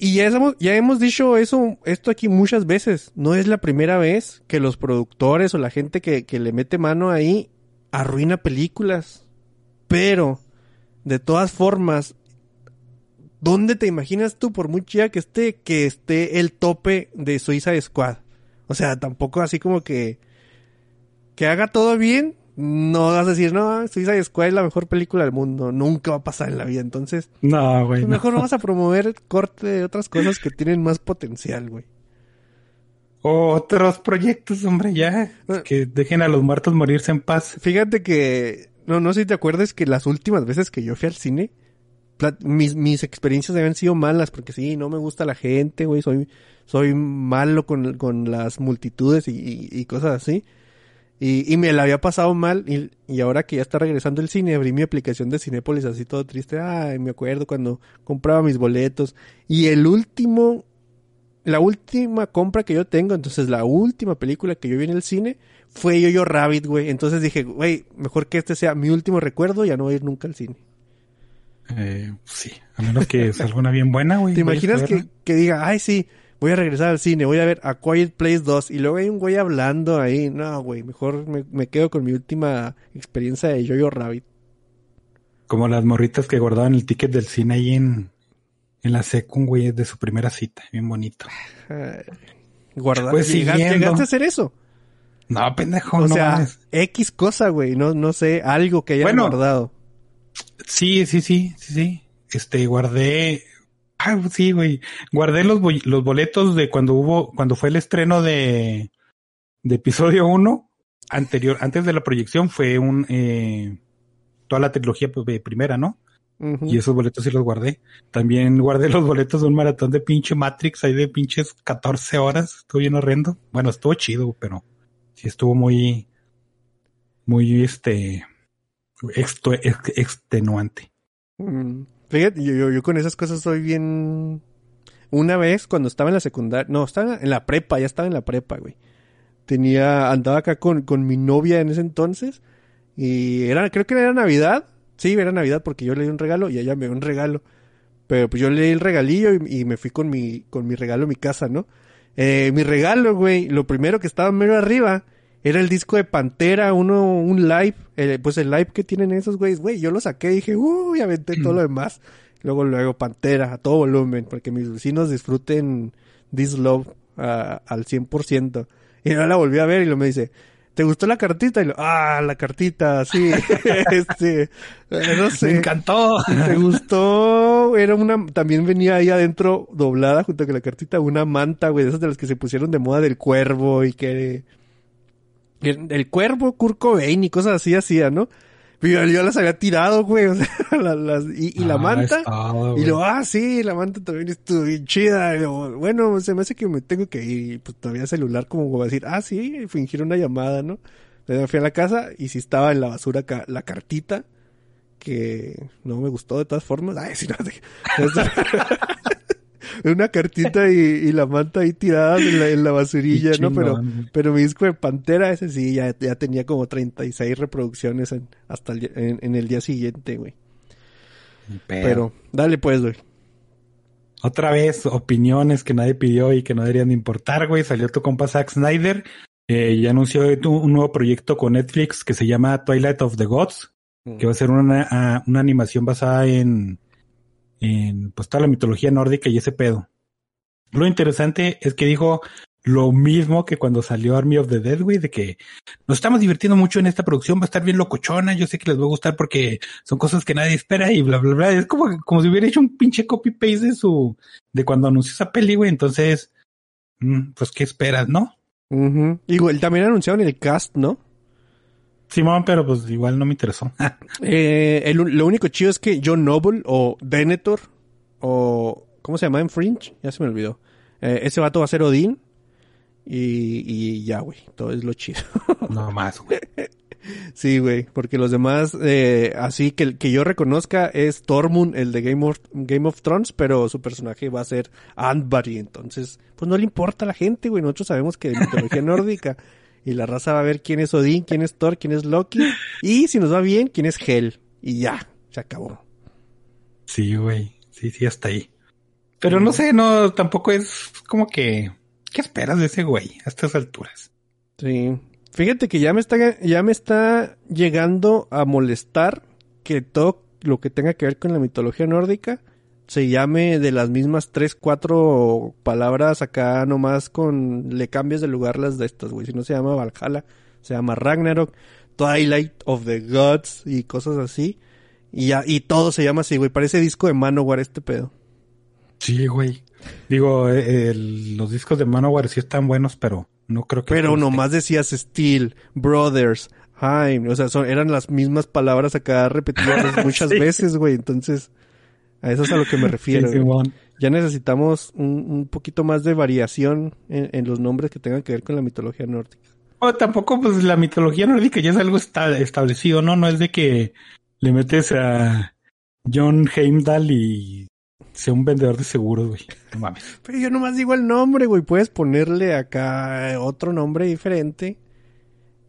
Y ya hemos, ya hemos dicho eso, esto aquí muchas veces. No es la primera vez que los productores o la gente que, que le mete mano ahí arruina películas. Pero, de todas formas, ¿dónde te imaginas tú, por muy chida que esté, que esté el tope de Suiza Squad? O sea, tampoco así como que, que haga todo bien. No vas a decir, no, Suiza Squad es la mejor película del mundo. Nunca va a pasar en la vida. Entonces, No, güey. no. Mejor vamos a promover el corte de otras cosas que tienen más potencial, güey. Otros proyectos, hombre, ya. Ah. Que dejen a los muertos morirse en paz. Fíjate que, no, no sé si te acuerdas que las últimas veces que yo fui al cine, mis, mis experiencias habían sido malas, porque sí, no me gusta la gente, güey, soy, soy malo con, con las multitudes y, y- y cosas así. Y, y me la había pasado mal, y, y ahora que ya está regresando el cine, abrí mi aplicación de Cinépolis así todo triste. Ay, me acuerdo cuando compraba mis boletos. Y el último, la última compra que yo tengo, entonces la última película que yo vi en el cine, fue Yo-Yo Rabbit, güey. Entonces dije, güey, mejor que este sea mi último recuerdo, ya no voy a ir nunca al cine. Eh, sí, a menos que salga una bien buena, güey. ¿Te imaginas que, que diga, ay, sí, voy a regresar al cine, voy a ver A Quiet Place 2 y luego hay un güey hablando ahí? No, güey, mejor me, me quedo con mi última experiencia de Yo-Yo Rabbit. Como las morritas que guardaban el ticket del cine ahí en, en la secund, güey, de su primera cita. Bien bonito. Guardar. Pues ¿Llegaste, llegaste a hacer eso? No, pendejo, o no sea, mames. X cosa, güey, no, no sé, algo que hayan Bueno. guardado. Sí, sí, sí, sí, sí. Este, guardé. Ah, sí, güey. Guardé los, los boletos de cuando hubo, cuando fue el estreno de, de episodio 1. Anterior, antes de la proyección fue un, eh, toda la trilogía pues, de primera, ¿no? Y esos boletos sí los guardé. También guardé los boletos de un maratón de pinche Matrix, ahí de pinches 14 horas. Estuvo bien horrendo. Bueno, estuvo chido, pero sí estuvo muy, muy, este, exto- ex- extenuante. Mm, Fíjate, yo con esas cosas soy bien... Una vez cuando estaba en la secundaria, no, estaba en la prepa, ya estaba en la prepa, güey. Tenía, andaba acá con, con mi novia en ese entonces y era, creo que era Navidad. Sí, era Navidad porque yo le di un regalo y ella me dio un regalo. Pero pues yo le di el regalillo y, y me fui con mi, con mi regalo a mi casa, ¿no? Eh, mi regalo, güey, lo primero que estaba mero arriba era el disco de Pantera, uno, un live, eh, pues el live que tienen esos güeyes, güey, yo lo saqué y dije, uy, aventé todo lo demás. Luego, luego, Pantera, a todo volumen, para que mis vecinos disfruten This Love ah, al 100%. Y no la volví a ver y lo me dice, ¿te gustó la cartita? Y lo, ah, la cartita, sí, este, eh, no sé. Me encantó. ¿Te gustó? Era una, también venía ahí adentro doblada junto con la cartita una manta, güey, de esas de las que se pusieron de moda del cuervo y que, el cuervo, Kurt Cobain y cosas así hacía, ¿no? Yo, yo las había tirado, güey. O sea, la- las- y, y la Ah, manta. estaba, y lo, ah, sí, la manta también estuvo bien chida. Y yo, bueno, se me hace que me tengo que ir. Y pues todavía celular como va a decir, ah, sí, fingir una llamada, ¿no? Entonces me fui a la casa y sí estaba en la basura ca- la cartita. Que no me gustó de todas formas. Ay, sí, no. una cartita y, y la manta ahí tirada en la, en la basurilla, ¿no? Pero, pero mi disco de Pantera, ese sí, ya, ya tenía como 36 reproducciones en- hasta el, en, en el día siguiente, güey. Pero, Pero, dale pues, güey. otra vez, opiniones que nadie pidió y que no deberían de importar, güey. Salió tu compa Zack Snyder eh, y anunció un nuevo proyecto con Netflix que se llama Twilight of the Gods, que va a ser una, ah, una animación basada en, en pues toda la mitología nórdica y ese pedo. Lo interesante es que dijo lo mismo que cuando salió Army of the Dead, güey, de que nos estamos divirtiendo mucho en esta producción, va a estar bien locochona, yo sé que les va a gustar porque son cosas que nadie espera y bla, bla, bla. Es como, como si hubiera hecho un pinche copy-paste de su, de cuando anunció esa peli, güey. Entonces, mm, pues, ¿qué esperas, no? Ujú. Igual, también anunciaron el cast, ¿no? Simón, pero pues igual no me interesó. Eh, el- lo único chido es que John Noble o Denethor o... ¿Cómo se llama en Fringe? Ya se me olvidó. Eh, ese vato va a ser Odín. Y, y ya, güey. Todo es lo chido. no más, güey. Sí, güey, porque los demás, eh, así que que yo reconozca es Tormund, el de Game of, Game of Thrones, pero su personaje va a ser Andvari, entonces, pues no le importa a la gente, güey, nosotros sabemos que de mitología nórdica, y la raza va a ver quién es Odín, quién es Thor, quién es Loki, y si nos va bien, quién es Hel, y ya, se acabó. Sí, güey. Sí, sí, hasta ahí. Pero no sé, no, tampoco es como que, ¿qué esperas de ese güey a estas alturas? Sí. Fíjate que ya me está, ya me está llegando a molestar que todo lo que tenga que ver con la mitología nórdica se llame de las mismas tres, cuatro palabras acá nomás con, le cambias de lugar las de estas, güey. Si no se llama Valhalla, se llama Ragnarok, Twilight of the Gods y cosas así. Y ya, y todo se llama así, güey. Parece disco de Manowar este pedo. Sí, güey. Digo, eh, el- los discos de Manowar sí están buenos, pero no creo que... Pero nomás decías Steel, Brothers, Haim, o sea, son, eran las mismas palabras acá repetidas muchas Sí. veces, güey. Entonces, a eso es a lo que me refiero. Sí, ya necesitamos un, un poquito más de variación en, en los nombres que tengan que ver con la mitología nórdica. O tampoco, pues la mitología nórdica ya es algo esta- establecido, ¿no? No es de que le metes a John Heimdall y sea un vendedor de seguros, güey. No mames. Pero yo nomás digo el nombre, güey. Puedes ponerle acá otro nombre diferente.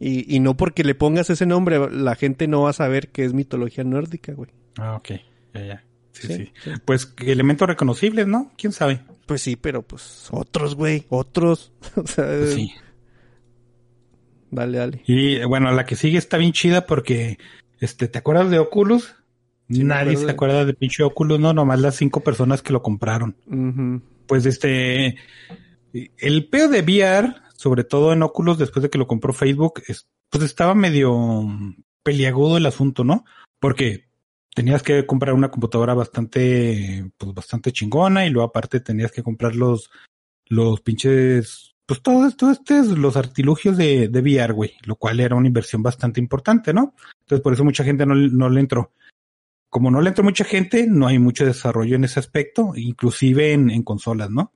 Y, y no porque le pongas ese nombre, la gente no va a saber que es mitología nórdica, güey. Ah, ok. Ya, ya. Sí, sí. Sí, sí. Pues elementos reconocibles, ¿no? ¿Quién sabe? Pues sí, pero pues otros, güey, otros. o sea, Pues sí. dale, dale. Y bueno, la que sigue está bien chida porque, este, ¿te acuerdas de Oculus? Sí, Nadie se acuerda de pinche Oculus, no, nomás las cinco personas que lo compraron. Pues este, el peo de VR, sobre todo en Oculus, después de que lo compró Facebook, es- pues estaba medio peliagudo el asunto, ¿no? Porque tenías que comprar una computadora bastante, pues bastante chingona y luego aparte tenías que comprar los, los pinches, pues todos estos, estos, los artilugios de, de VR, güey, lo cual era una inversión bastante importante, ¿no? Entonces por eso mucha gente no, no le entró. Como no le entró mucha gente, no hay mucho desarrollo en ese aspecto, inclusive en, en consolas, ¿no?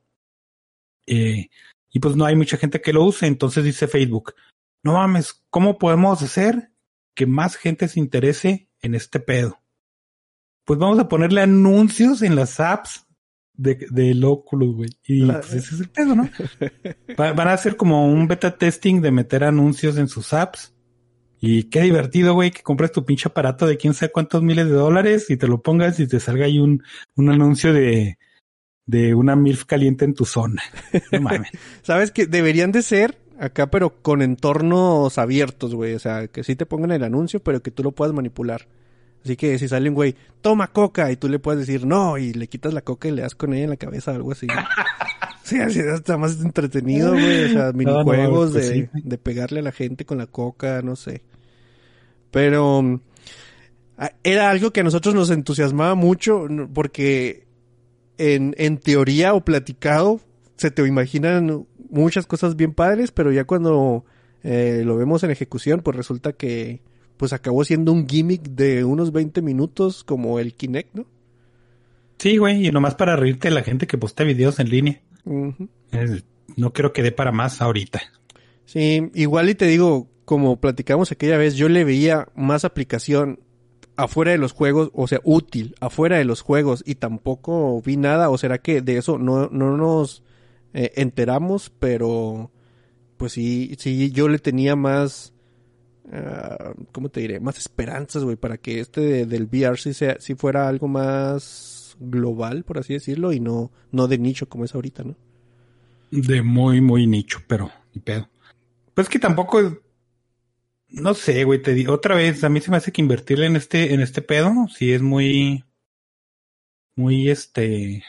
Eh, y pues no hay mucha gente que lo use, entonces dice Facebook, no mames, ¿cómo podemos hacer que más gente se interese en este pedo? Pues vamos a ponerle anuncios en las apps de, del Oculus, güey. Y La- pues ese es el pedo, ¿no? Va- van a hacer como un beta testing de meter anuncios en sus apps. Y qué divertido, güey, que compres tu pinche aparato de quién sabe cuántos miles de dólares y te lo pongas y te salga ahí un, un anuncio de, de una MILF caliente en tu zona. No mames. Sabes que deberían de ser acá, pero con entornos abiertos, güey. O sea, que sí te pongan el anuncio, pero que tú lo puedas manipular. Así que si sale un güey, toma coca, y tú le puedes decir no, y le quitas la coca y le das con ella en la cabeza o algo así. sí, así está más entretenido, güey. O sea, minijuegos pues de, sí, de pegarle a la gente con la coca, no sé. Pero mm, a- era algo que a nosotros nos entusiasmaba mucho porque en, en teoría o platicado se te imaginan muchas cosas bien padres, pero ya cuando eh, lo vemos en ejecución, pues resulta que pues acabó siendo un gimmick de unos 20 minutos como el Kinect, ¿no? Sí, güey, y nomás para reírte de la gente que postea videos en línea. No creo que dé para más ahorita. Sí, igual y te digo, como platicamos aquella vez, yo le veía más aplicación afuera de los juegos, o sea, útil, afuera de los juegos, y tampoco vi nada, o será que de eso no, no nos eh, enteramos, pero pues sí, sí, yo le tenía más, ah, ¿cómo te diré? Más esperanzas, güey, para que este de- del VR sí, sea, sí fuera algo más global, por así decirlo, y no, no de nicho como es ahorita, ¿no? De muy, muy nicho, pero ni pedo. Pues que tampoco es- No sé, güey, te digo, otra vez, a mí se me hace que invertirle en este, en este pedo, sí es muy, muy, este,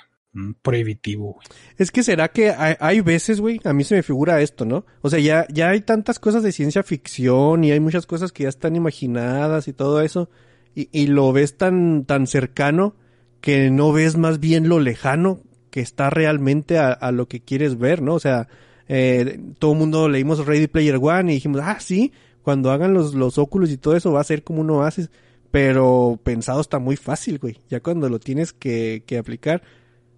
prohibitivo. Es que será que hay, veces, güey, a mí se me figura esto, ¿no? O sea, ya, ya hay tantas cosas de ciencia ficción y hay muchas cosas que ya están imaginadas y todo eso, y, y lo ves tan, tan cercano que no ves más bien lo lejano que está realmente a, lo que quieres ver, ¿no? O sea, eh, todo el mundo leímos Ready Player One y dijimos, ah, sí, cuando hagan los, los óculos y todo eso va a ser como uno hace, pero pensado está muy fácil, güey. Ya cuando lo tienes que aplicar,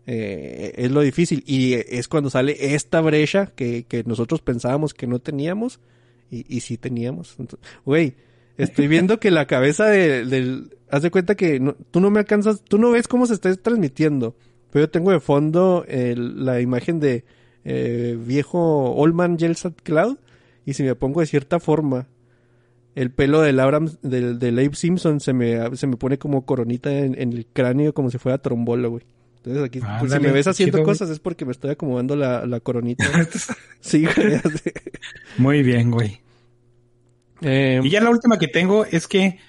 eh, es lo difícil. Y es cuando sale esta brecha que, que nosotros pensábamos que no teníamos y, y sí teníamos. Güey, estoy viendo que la cabeza de- del... Haz de cuenta que no- tú no me alcanzas, tú no ves cómo se está transmitiendo, pero yo tengo de fondo la imagen de eh, viejo Oldman Yelsat Cloud y si me pongo de cierta forma el pelo del Abrams, del, del Abe Simpson se me, se me pone como coronita en, en el cráneo como si fuera trombolo, güey. Entonces aquí, pues, si me ves qué haciendo cosas es porque me estoy acomodando la, la coronita. sí, güey. Muy bien, güey. Eh, Y ya la última que tengo es que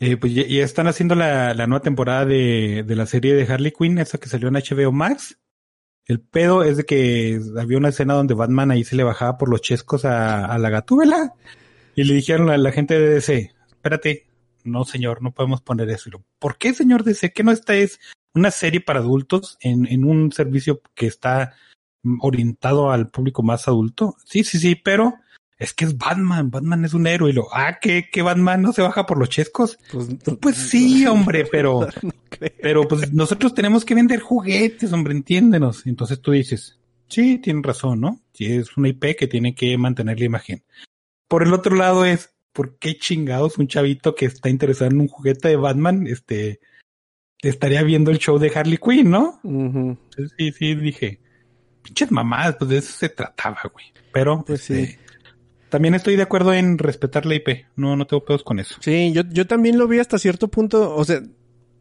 eh, pues ya, ya están haciendo la, la nueva temporada de, de la serie de Harley Quinn, esa que salió en HBO Max. El pedo es de que había una escena donde Batman ahí se le bajaba por los chescos a, a la gatúbela. Y le dijeron a la gente de DC, espérate, no señor, no podemos poner eso. ¿Por qué señor DC? ¿Que no esta es una serie para adultos en, en un servicio que está orientado al público más adulto? Sí, sí, sí, pero es que es Batman, Batman es un héroe. Y lo, ah, que, que Batman no se baja por los chescos. pues, Pues sí, hombre, pero, no pero pues nosotros tenemos que vender juguetes, hombre, entiéndenos. Entonces tú dices, sí, tienen razón, ¿no? Si es una IP que tiene que mantener la imagen. Por el otro lado es, ¿por qué chingados un chavito que está interesado en un juguete de Batman, este, estaría viendo el show de Harley Quinn, ¿no? Sí, sí, dije, pinches mamadas, pues de eso se trataba, güey. Pero, Pues sí. este, también estoy de acuerdo en respetar la IP. No, no tengo pedos con eso. Sí, yo, yo también lo vi hasta cierto punto. O sea,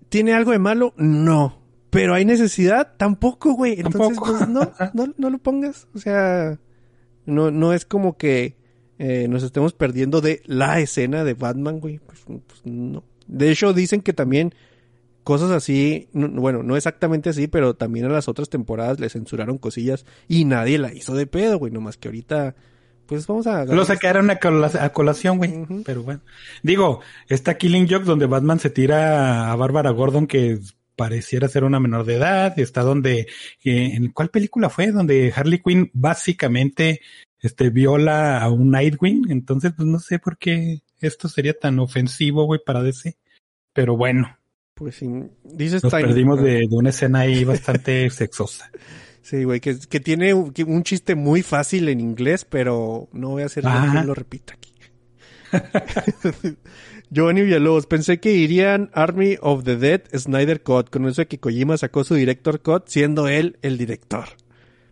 ¿tiene algo de malo? No. Pero hay necesidad, tampoco, güey. Entonces, Tampoco. pues, no, no, no lo pongas. O sea, no, no es como que eh, nos estemos perdiendo de la escena de Batman, güey. Pues, pues, no. De hecho, dicen que también cosas así, no- bueno, no exactamente así, pero también a las otras temporadas le censuraron cosillas y nadie la hizo de pedo, güey. Nomás que ahorita, pues vamos a... Lo sacaron a, cola- a colación, güey. Pero bueno. Digo, está Killing Joke donde Batman se tira a Bárbara Gordon que pareciera ser una menor de edad. Está donde, eh, ¿en cuál película fue? Donde Harley Quinn básicamente, este, viola a un Nightwing. Entonces, pues no sé por qué esto sería tan ofensivo, güey, para DC. Pero bueno, Pues sí, dice nos perdimos de, de una escena ahí bastante sexosa. Sí, güey, que, que tiene un, que un chiste muy fácil en inglés, pero no voy a hacer que lo repita aquí. Giovanni Villalobos, pensé que irían Army of the Dead Snyder Cut, con eso de que Kojima sacó su director cut siendo él el director.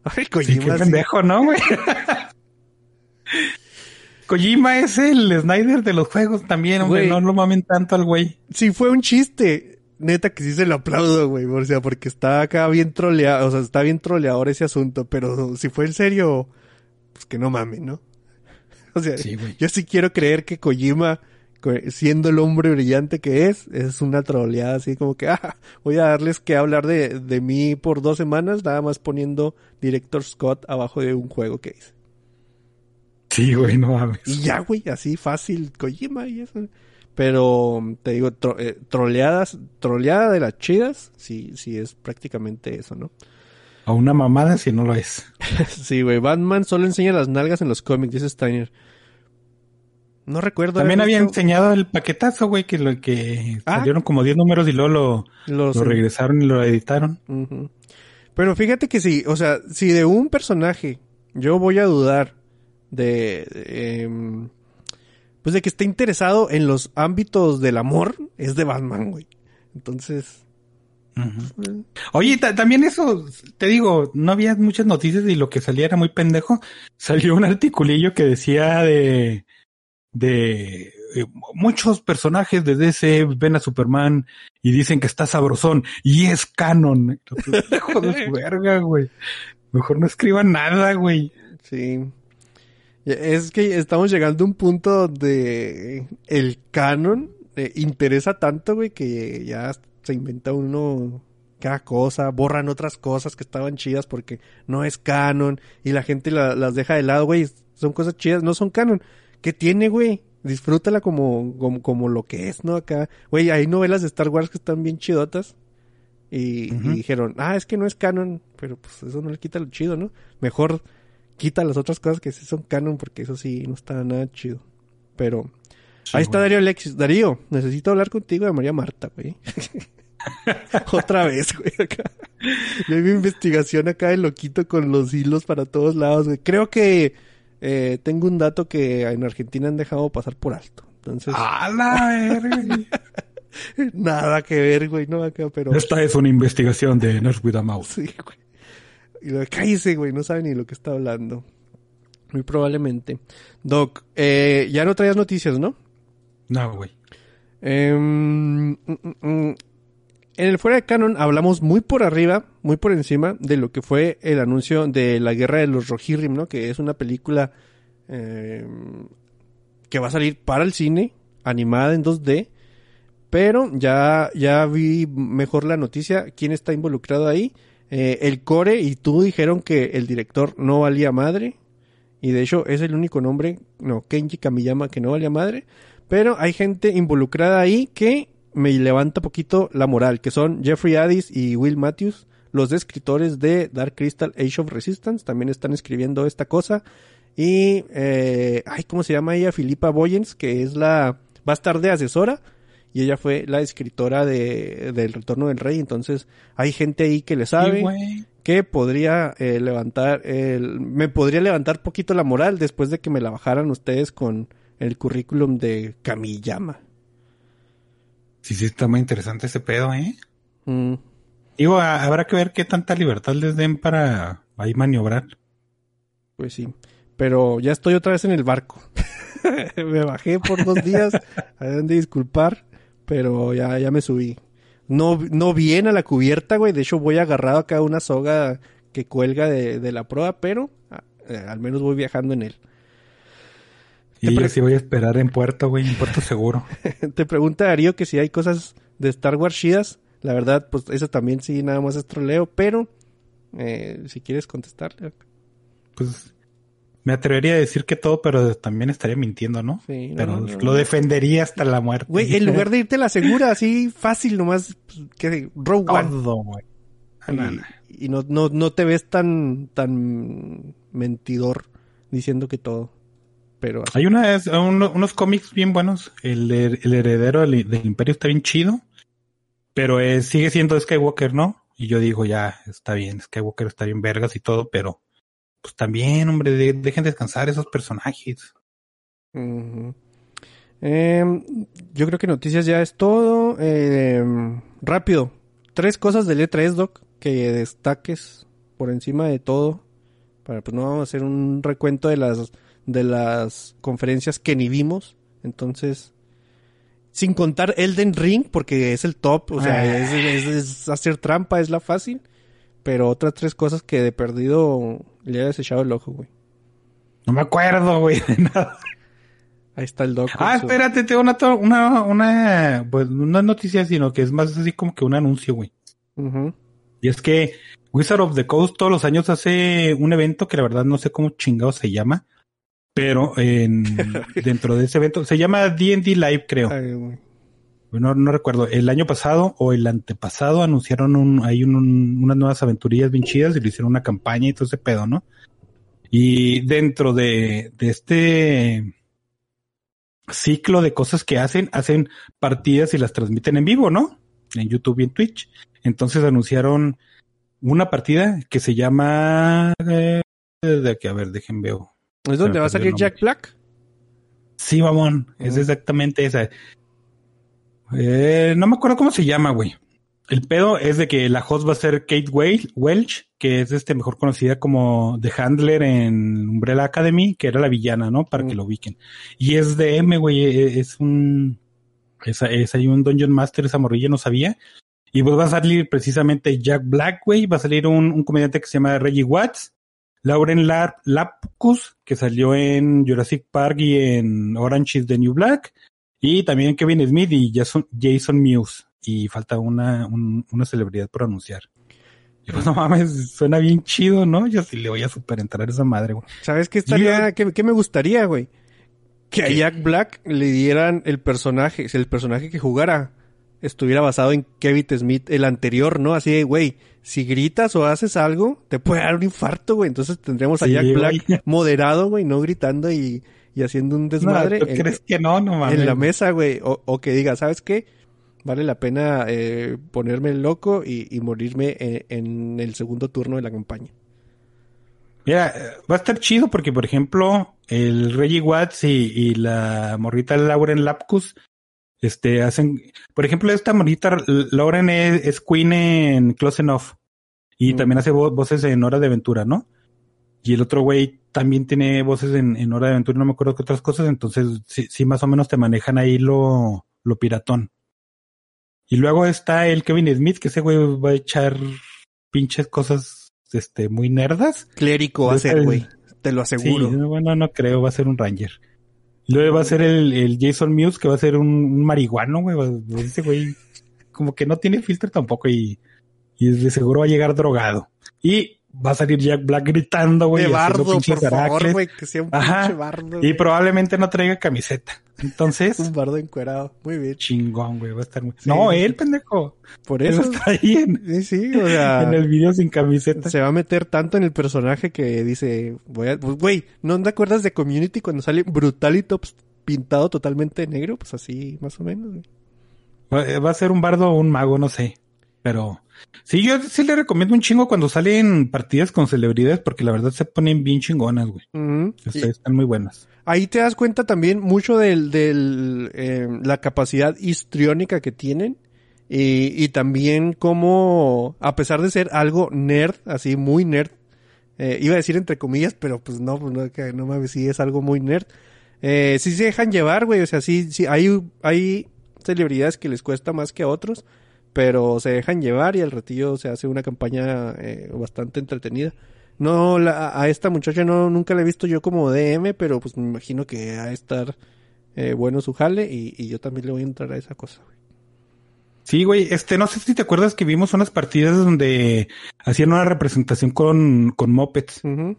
Ay, Sí, qué Kojima, sí. pendejo, ¿no, güey? Kojima es el Snyder de los juegos también, hombre. Güey. No lo mamen tanto al güey. Sí, fue un chiste. Neta que sí se lo aplaudo, güey. O sea, porque está acá bien troleado, o sea, está bien troleador ese asunto, pero si fue en serio, pues que no mamen, ¿no? O sea, Sí, yo sí quiero creer que Kojima siendo el hombre brillante que es, es una troleada así como que, ah, voy a darles que hablar de, de mí por dos semanas, nada más poniendo Director Scott abajo de un juego que hice. Sí, güey, no mames. Y ya, güey, así fácil, Kojima y eso. Pero, te digo, tro- eh, troleadas, troleada de las chidas, sí, sí es prácticamente eso, ¿no? A una mamada si no lo es. sí, güey, Batman solo enseña las nalgas en los cómics, dice Steiner. No recuerdo. También había visto enseñado el paquetazo, güey, que lo que Ah. salieron como 10 números y luego lo, los- lo regresaron y lo editaron. Pero fíjate que sí, o sea, si de un personaje yo voy a dudar de, de, em, pues de que esté interesado en los ámbitos del amor, es de Batman, güey. Entonces, eh, Oye, ta- también eso, te digo, no había muchas noticias y lo que salía era muy pendejo. Salió un articulillo que decía de, de eh, muchos personajes de DC ven a Superman y dicen que está sabrosón y es canon. Hijo de su verga, güey. Mejor no escriban nada, güey. sí. Es que estamos llegando a un punto donde el canon eh, interesa tanto, güey, que ya se inventa uno cada cosa, borran otras cosas que estaban chidas porque no es canon y la gente la- las deja de lado, güey, son cosas chidas, no son canon. ¿Qué tiene, güey? Disfrútala como, como, como lo que es, ¿no? Acá, güey, hay novelas de Star Wars que están bien chidotas y, dijeron, ah, es que no es canon, pero pues eso no le quita lo chido, ¿no? Mejor quita las otras cosas que sí son canon porque eso sí no está nada chido. Pero ahí está Darío Alexis. Darío, necesito hablar contigo de María Marta, güey. Otra vez, güey. Acá. Yo mi investigación acá de loquito con los hilos para todos lados, güey. Creo que eh, tengo un dato que en Argentina han dejado pasar por alto. Entonces, A la verga. nada que ver, güey, no acá, pero... Esta es una investigación de Nurse with a Mouse. Sí, güey. Y lo cállese, güey, no sabe ni lo que está hablando. Muy probablemente. Doc, eh, ya no traías noticias, ¿no? No, güey. Em, mm, mm, mm. en el fuera de canon hablamos muy por arriba, muy por encima de lo que fue el anuncio de la guerra de los Rohirrim, ¿no? Que es una película em, que va a salir para el cine, animada en 2D. Pero ya, ya vi mejor la noticia, quién está involucrado ahí. Eh, el Core y tú dijeron que el director no valía madre. Y de hecho es el único nombre, no, Kenji Kamiyama que no valía madre. Pero hay gente involucrada ahí que me levanta poquito la moral, que son Jeffrey Addis y Will Matthews, los escritores de Dark Crystal Age of Resistance, también están escribiendo esta cosa. Y, eh, ay, ¿cómo se llama ella? Filipa Boyens, que es la, va a estar de asesora. Y ella fue la escritora de, del Retorno del Rey. Entonces, hay gente ahí que le sabe Sí, que podría eh, levantar el, me podría levantar poquito la moral después de que me la bajaran ustedes con el currículum de Kamiyama. Sí, sí, está muy interesante ese pedo, ¿eh? Mm, Digo, a- habrá que ver qué tanta libertad les den para ahí maniobrar. pues sí. Pero ya estoy otra vez en el barco. me bajé por dos días. Habrán de disculpar. Pero ya, ya me subí. No, no bien a la cubierta, güey. De hecho, voy agarrado acá a una soga que cuelga de, de la proa, pero ah, eh, al menos voy viajando en él. Y yo sí voy a esperar en puerto, güey, en puerto seguro. Te pregunta Darío que si hay cosas de Star Wars chidas. La verdad, pues eso también sí, nada más es troleo, pero eh, si quieres contestarle. Pues me atrevería a decir que todo, pero también estaría mintiendo, ¿no? Sí, no, pero no, no. lo defendería hasta la muerte. Güey, en lugar de irte a la segura, así fácil nomás, pues, que Rogue One. todo, güey. Ah. Y, y no, no, no te ves tan, tan mentidor diciendo que todo. Pero así. Hay una, uno- unos cómics bien buenos. El, el heredero del, del imperio está bien chido. Pero eh, sigue siendo Skywalker, ¿no? Y yo digo, ya, está bien, Skywalker está bien vergas y todo, pero pues también, hombre, de- dejen descansar esos personajes. Em, yo creo que noticias ya es todo. Em, rápido. Tres cosas del E3, Doc, que destaques por encima de todo. Para, pues no vamos a hacer un recuento de las, de las conferencias que ni vimos. Entonces, sin contar Elden Ring, porque es el top. O sea, Ah. es, es- es hacer trampa, es la fácil. Pero otras tres cosas que de perdido le he desechado el ojo, güey. No me acuerdo, güey, de nada. Ahí está el doc. Ah, su- espérate, tengo una, una, una, pues no es noticia, sino que es más así como que un anuncio, güey. Y es que Wizard of the Coast todos los años hace un evento que la verdad no sé cómo chingado se llama, pero en, dentro de ese evento se llama D&D Live, creo. Ay. No, no recuerdo. El año pasado o el antepasado anunciaron un, hay un- un- unas nuevas aventurillas bien chidas y le hicieron una campaña y todo ese pedo, ¿no? Y dentro de, de este ciclo de cosas que hacen, hacen partidas y las transmiten en vivo, ¿no? En YouTube y en Twitch. Entonces anunciaron una partida que se llama... eh, de que, a ver, dejen veo. ¿Es donde va a salir Jack Black? Sí, mamón, es Ujú. exactamente esa. Eh, no me acuerdo cómo se llama, güey. El pedo es de que la host va a ser Kate Wel- Welch, que es este mejor conocida como The Handler en Umbrella Academy, que era la villana, ¿no? Para que Mm. lo ubiquen. Y es de M, güey, e- es un, es, es ahí un Dungeon Master, esa morrilla no sabía. Y pues va a salir precisamente Jack Black, güey, va a salir un, un comediante que se llama Reggie Watts, Lauren Lapkus, que salió en Jurassic Park y en Orange is the New Black, y también Kevin Smith y Jason, Jason Mewes. Y falta una, un- una celebridad por anunciar. Y pues no mames, suena bien chido, ¿no? Yo sí le voy a super entrar a esa madre, güey. ¿Sabes qué estaría? ¿Qué, qué me gustaría, güey? Que a. Jack Black le dieran el personaje, si el personaje que jugara estuviera basado en Kevin Smith, el anterior, ¿no? Así de, güey, si gritas o haces algo, te puede dar un infarto, güey. Entonces tendremos a Sí, Jack Black güey. moderado, güey, no gritando y, y haciendo un desmadre No, ¿tú en, crees que no? No mames. en la mesa, güey. O, o que diga, ¿sabes qué? Vale la pena eh, ponerme loco y, y morirme en, en el segundo turno de la campaña. Mira, eh, va a estar chido porque, por ejemplo, el Reggie Watts y, y la morrita Lauren Lapkus, este, hacen, por ejemplo, esta morrita Lauren es, es Queen en Close Enough y Mm. también hace vo- voces en Hora de Aventura, ¿no? Y el otro güey también tiene voces en, en Hora de Aventura, no me acuerdo qué otras cosas, entonces sí, sí más o menos te manejan ahí lo, lo piratón. Y luego está el Kevin Smith, que ese güey va a echar pinches cosas, este, muy nerdas. Clérico va a ser, güey. Te lo aseguro. Sí, bueno, no creo, va a ser un Ranger. Luego va a ser el, el Jason Mewes, que va a ser un, un marihuano, güey. Ese güey como que no tiene filtro tampoco y, y de seguro va a llegar drogado. Y va a salir Jack Black gritando, güey. de bardo, por favor, güey, que sea un Ajá. pinche bardo. Y probablemente no traiga camiseta. Entonces, Un bardo encuerado. Muy bien. chingón, güey, va a estar muy... Sí. No, él, pendejo. Por Él eso. está ahí en, Sí, sí, o sea. en el video sin camiseta. Se va a meter tanto en el personaje que dice, voy a, pues, güey, ¿no te acuerdas de Community cuando sale Brutalitops pintado totalmente de negro? Pues así, más o menos. güey. Va va a ser un bardo o un mago, no sé. Pero sí, yo sí le recomiendo un chingo cuando salen partidas con celebridades porque la verdad se ponen bien chingonas, güey. Están muy buenas. ahí te das cuenta también mucho del, del eh, la capacidad histriónica que tienen. Y, y también como, a pesar de ser algo nerd, así muy nerd, eh, iba a decir entre comillas, pero pues no, pues no, no mames, sí es algo muy nerd. Eh, sí se dejan llevar, güey, o sea, sí, sí, hay, hay celebridades que les cuesta más que a otros, pero se dejan llevar y al ratillo se hace una campaña eh, bastante entretenida. No, la, a esta muchacha no, nunca la he visto yo como DM, pero pues me imagino que ha de estar eh, bueno su jale y, y yo también le voy a entrar a esa cosa, güey. Sí, güey, este, no sé si te acuerdas que vimos unas partidas donde hacían una representación con, con mopeds. Ujú.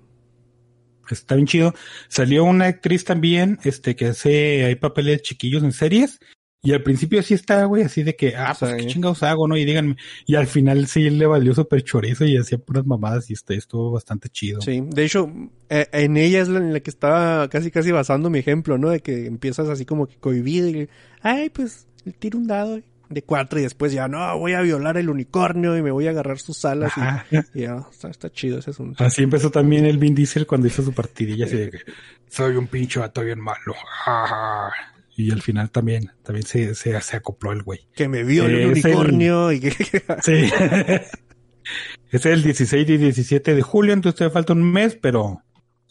Está bien chido. Salió una actriz también, este, que hace, hay papeles chiquillos en series. Y al principio sí está, güey, así de que, ah, pues Sí. qué chingados hago, ¿no? Y díganme. Y al final sí le valió súper chorizo y hacía puras mamadas y este, estuvo bastante chido. Sí, de hecho, eh, en ella es la en la que estaba casi casi basando mi ejemplo, ¿no? De que empiezas así como que cohibido y, ay, pues, tiro un dado de cuatro y después ya, no, voy a violar el unicornio y me voy a agarrar sus alas y- Ajá. y, ya, está, está chido ese asunto. Así empezó también el Vin Diesel cuando hizo su partidilla así de que soy un pinche vato bien malo. jaja". Y al final también, también se, se, se acopló el güey. Que me el es el- unicornio y que... Sí. es el 16 y 17 de julio, entonces todavía falta un mes, pero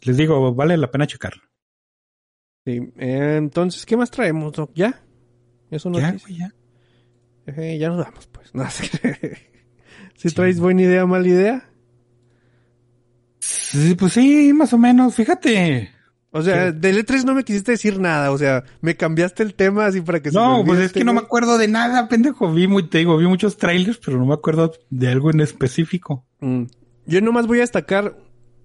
les digo, vale la pena checarlo. Sí, eh, entonces, ¿qué más traemos, Doc? ¿Ya? ¿Eso no Ya, güey, ya. Eh, ya nos vamos, pues. No, sí. si traes buena idea, mala idea. Sí, pues sí, más o menos. Fíjate, O sea, del E3 no me quisiste decir nada, o sea, me cambiaste el tema así para que se No, olvide pues es este que no me acuerdo de nada, pendejo. Vi muy, te digo, vi muchos trailers, pero no me acuerdo de algo en específico. Mm. Yo nomás voy a destacar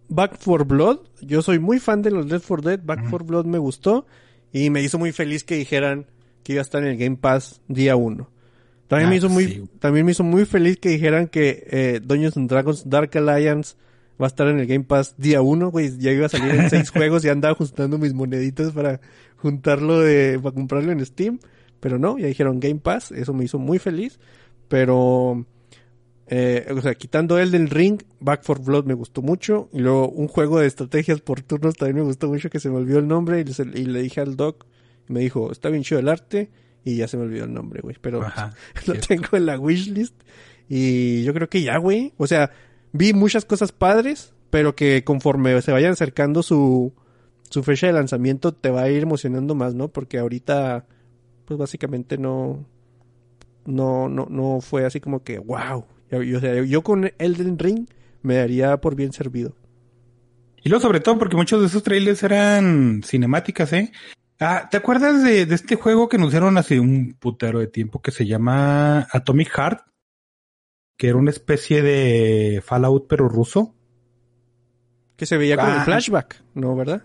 Back for Blood. Yo soy muy fan de los Left 4 Dead. Back for Blood me gustó. Y me hizo muy feliz que dijeran que iba a estar en el Game Pass día 1. También, Ah, me hizo muy, sí. también me hizo muy feliz que dijeran que eh, Dungeons and Dragons Dark Alliance va a estar en el Game Pass día 1, güey. Ya iba a salir en seis juegos y andaba juntando mis moneditas para juntarlo de, para comprarlo en Steam. Pero no, ya dijeron Game Pass. Eso me hizo muy feliz. Pero, eh, o sea, quitando el del Ring, Back for Blood me gustó mucho. Y luego un juego de estrategias por turnos también me gustó mucho que se me olvidó el nombre. Y le, y le dije al doc, y me dijo, está bien chido el arte. Y ya se me olvidó el nombre, güey. Pero Ajá, lo cierto. tengo en la wishlist. Y yo creo que ya, güey. O sea, vi muchas cosas padres, pero que conforme se vayan acercando su, su fecha de lanzamiento, te va a ir emocionando más, ¿no? Porque ahorita, pues básicamente no, no, no, no fue así como que, wow. Yo, o yo con Elden Ring me daría por bien servido. Y luego, sobre todo, porque muchos de esos trailers eran cinemáticas, ¿eh? Ah, ¿te acuerdas de, de este juego que anunciaron hace un putero de tiempo que se llama Atomic Heart? Que era una especie de Fallout, pero ruso. Que se veía como Ah. el flashback, ¿no? ¿Verdad?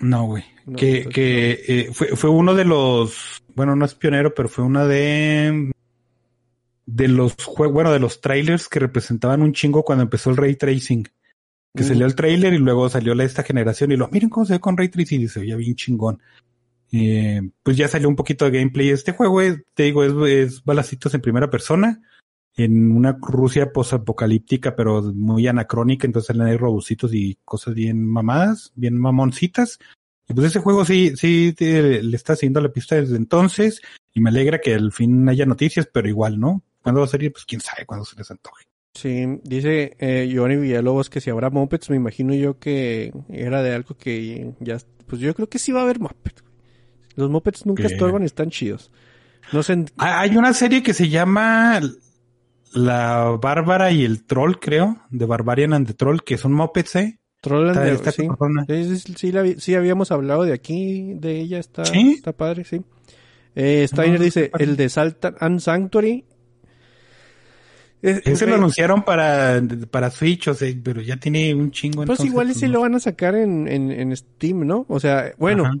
No, güey. No, que que eh, fue, fue uno de los, bueno, no es pionero, pero fue una de de los juegos, bueno, de los trailers que representaban un chingo cuando empezó el ray tracing. Que Ujú. salió el trailer y luego salió la esta generación y lo, miren cómo se ve con ray tracing y se veía bien chingón. Eh, pues ya salió un poquito de gameplay. Este juego es, te digo, es, es balacitos en primera persona en una Rusia posapocalíptica, pero muy anacrónica, entonces salen ahí robocitos y cosas bien mamadas, bien mamoncitas. Y pues ese juego sí, sí te- le está haciendo la pista desde entonces, y me alegra que al fin haya noticias, pero igual, ¿no? ¿Cuándo va a salir? Pues quién sabe cuándo se les antoje. Sí, dice eh, Giovanni Villalobos que si habrá mopeds, me imagino yo que era de algo que ya... Pues yo creo que sí va a haber güey. Los mopeds nunca ¿Qué? estorban y están chidos. No sé... en- Ah, Hay una serie que se llama La Bárbara y el Troll, creo, de Barbarian and the Troll, que son mopeds, ¿eh? Troll and Está, the- está sí. Sí, sí, sí, la vi- sí habíamos hablado de aquí, de ella, está, está padre, sí. Eh, Steiner No, dice, el de Salta and Sanctuary. Ese lo anunciaron para, para Switch, o sea, pero ya tiene un chingo. Pues entonces, igual y pues, no lo van a sacar en, en, en Steam, ¿no? O sea, bueno, Ajá.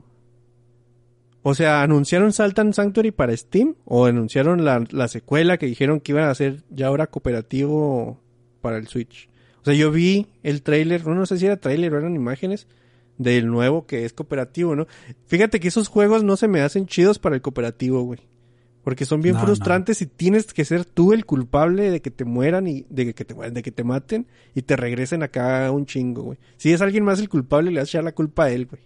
O sea, ¿anunciaron Saltan Sanctuary para Steam? ¿O anunciaron la, la secuela que dijeron que iban a hacer ya ahora cooperativo para el Switch? O sea, yo vi el tráiler, no, no sé si era tráiler o eran imágenes del nuevo que es cooperativo, ¿no? Fíjate que esos juegos no se me hacen chidos para el cooperativo, güey. Porque son bien No, frustrantes y tienes que ser tú el culpable de que te mueran y de que te, de que te maten y te regresen acá un chingo, güey. Si es alguien más el culpable, le vas a echar la culpa a él, güey.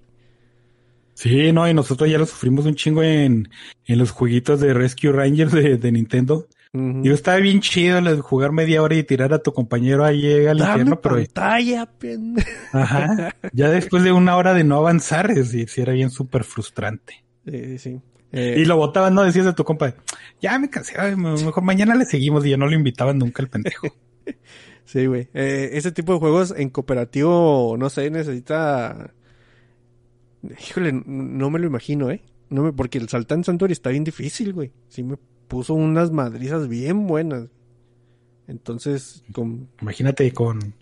Sí, no, y nosotros ya lo sufrimos un chingo en, en los jueguitos de Rescue Rangers de, de Nintendo. Ujú. Yo estaba bien chido jugar media hora y tirar a tu compañero ahí al Dame infierno, pero pantalla, pendejo. ajá, ya después de una hora de no avanzar, sí, sí era bien súper frustrante. Sí, sí. Eh, Y lo botaban, no decías a tu compa, ya me cansé, mejor mañana le seguimos y ya no lo invitaban nunca el pendejo. Sí, güey. Eh, ese tipo de juegos en cooperativo, no sé, necesita... Híjole, no me lo imagino, ¿eh? No me... Porque el Saltan Sanctuary está bien difícil, güey. Sí me puso unas madrizas bien buenas. Entonces, con Imagínate con,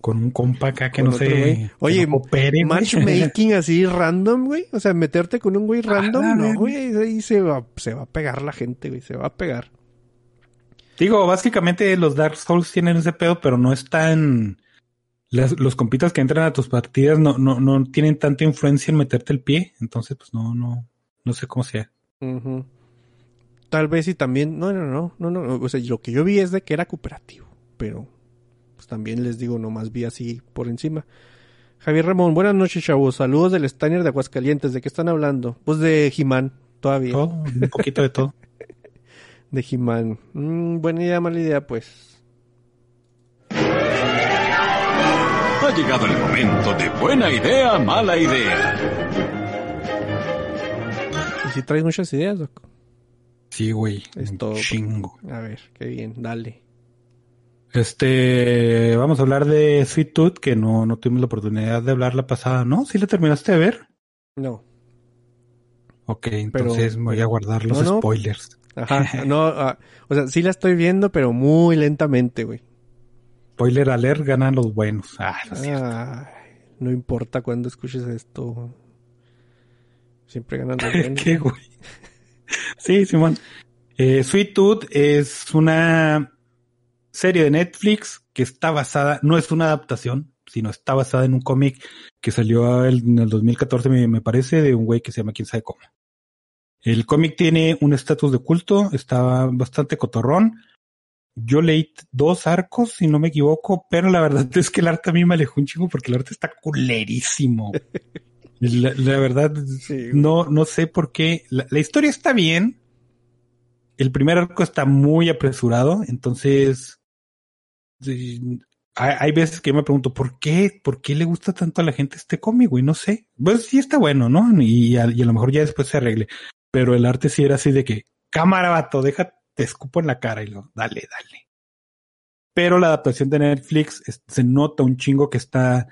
con un compa acá que no sé, güey. Oye, no güey. matchmaking así random, güey. O sea, meterte con un güey random, la no, güey. Ahí se va, se va a pegar la gente, güey. Se va a pegar. Digo, básicamente los Dark Souls tienen ese pedo, pero no están... Las, los compitas que entran a tus partidas no, no, no tienen tanta influencia en meterte el pie, entonces pues no, no, no sé cómo sea. Tal vez y también, no, no, no, no, no, o sea, lo que yo vi es de que era cooperativo, pero pues también les digo, nomás vi así por encima. Javier Ramón, buenas noches, chavos, saludos del Steiner de Aguascalientes, ¿de qué están hablando? Pues de Jimán, todavía, Todo, un poquito de todo. de Jimán. Mm, buena idea, mala idea, pues. Ha llegado el momento de buena idea, mala idea. Y si traes muchas ideas, Doc. Sí, güey. Es todo. Chingo. A ver, qué bien, dale. Este, vamos a hablar de Sweet Tooth, que no, no tuvimos la oportunidad de hablar la pasada, ¿no? ¿Sí la terminaste de ver? No. Ok, entonces me voy a guardar los No, no. spoilers. Ajá. No, ah, o sea, sí la estoy viendo, pero muy lentamente, güey. Spoiler alert, ganan los buenos. Ah, no es importa cuándo escuches esto. Siempre ganan los buenos. ¿Qué, güey? Sí, Simón. Eh, Sweet Tooth es una serie de Netflix que está basada, no es una adaptación, sino está basada en un cómic que salió en el 2014, me, me parece, de un güey que se llama quién sabe cómo. El cómic tiene un estatus de culto, está bastante cotorrón. Yo leí dos arcos, si no me equivoco, pero la verdad es que el arte a mí me alejó un chingo porque el arte está culerísimo. La, la verdad, Sí, no, no sé por qué. La, la historia está bien. El primer arco está muy apresurado, entonces hay, hay veces que yo me pregunto por qué, por qué le gusta tanto a la gente este cómic, güey, no sé. Pues sí está bueno, ¿no? Y a, y a lo mejor ya después se arregle. Pero el arte sí era así de que, cámara, vato, deja, te escupo en la cara y lo, dale, dale. Pero la adaptación de Netflix se nota un chingo que está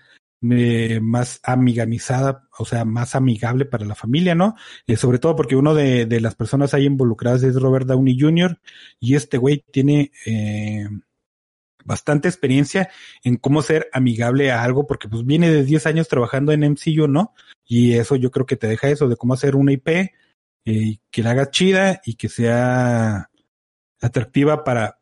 eh, más amigamizada, o sea, más amigable para la familia, ¿no? Eh, sobre todo porque uno de, las personas ahí involucradas es Robert Downey Jr. y este güey tiene eh, bastante experiencia en cómo ser amigable a algo, porque pues viene de 10 años trabajando en MCU, ¿no? Y eso yo creo que te deja eso de cómo hacer una IP eh, que la haga chida y que sea atractiva para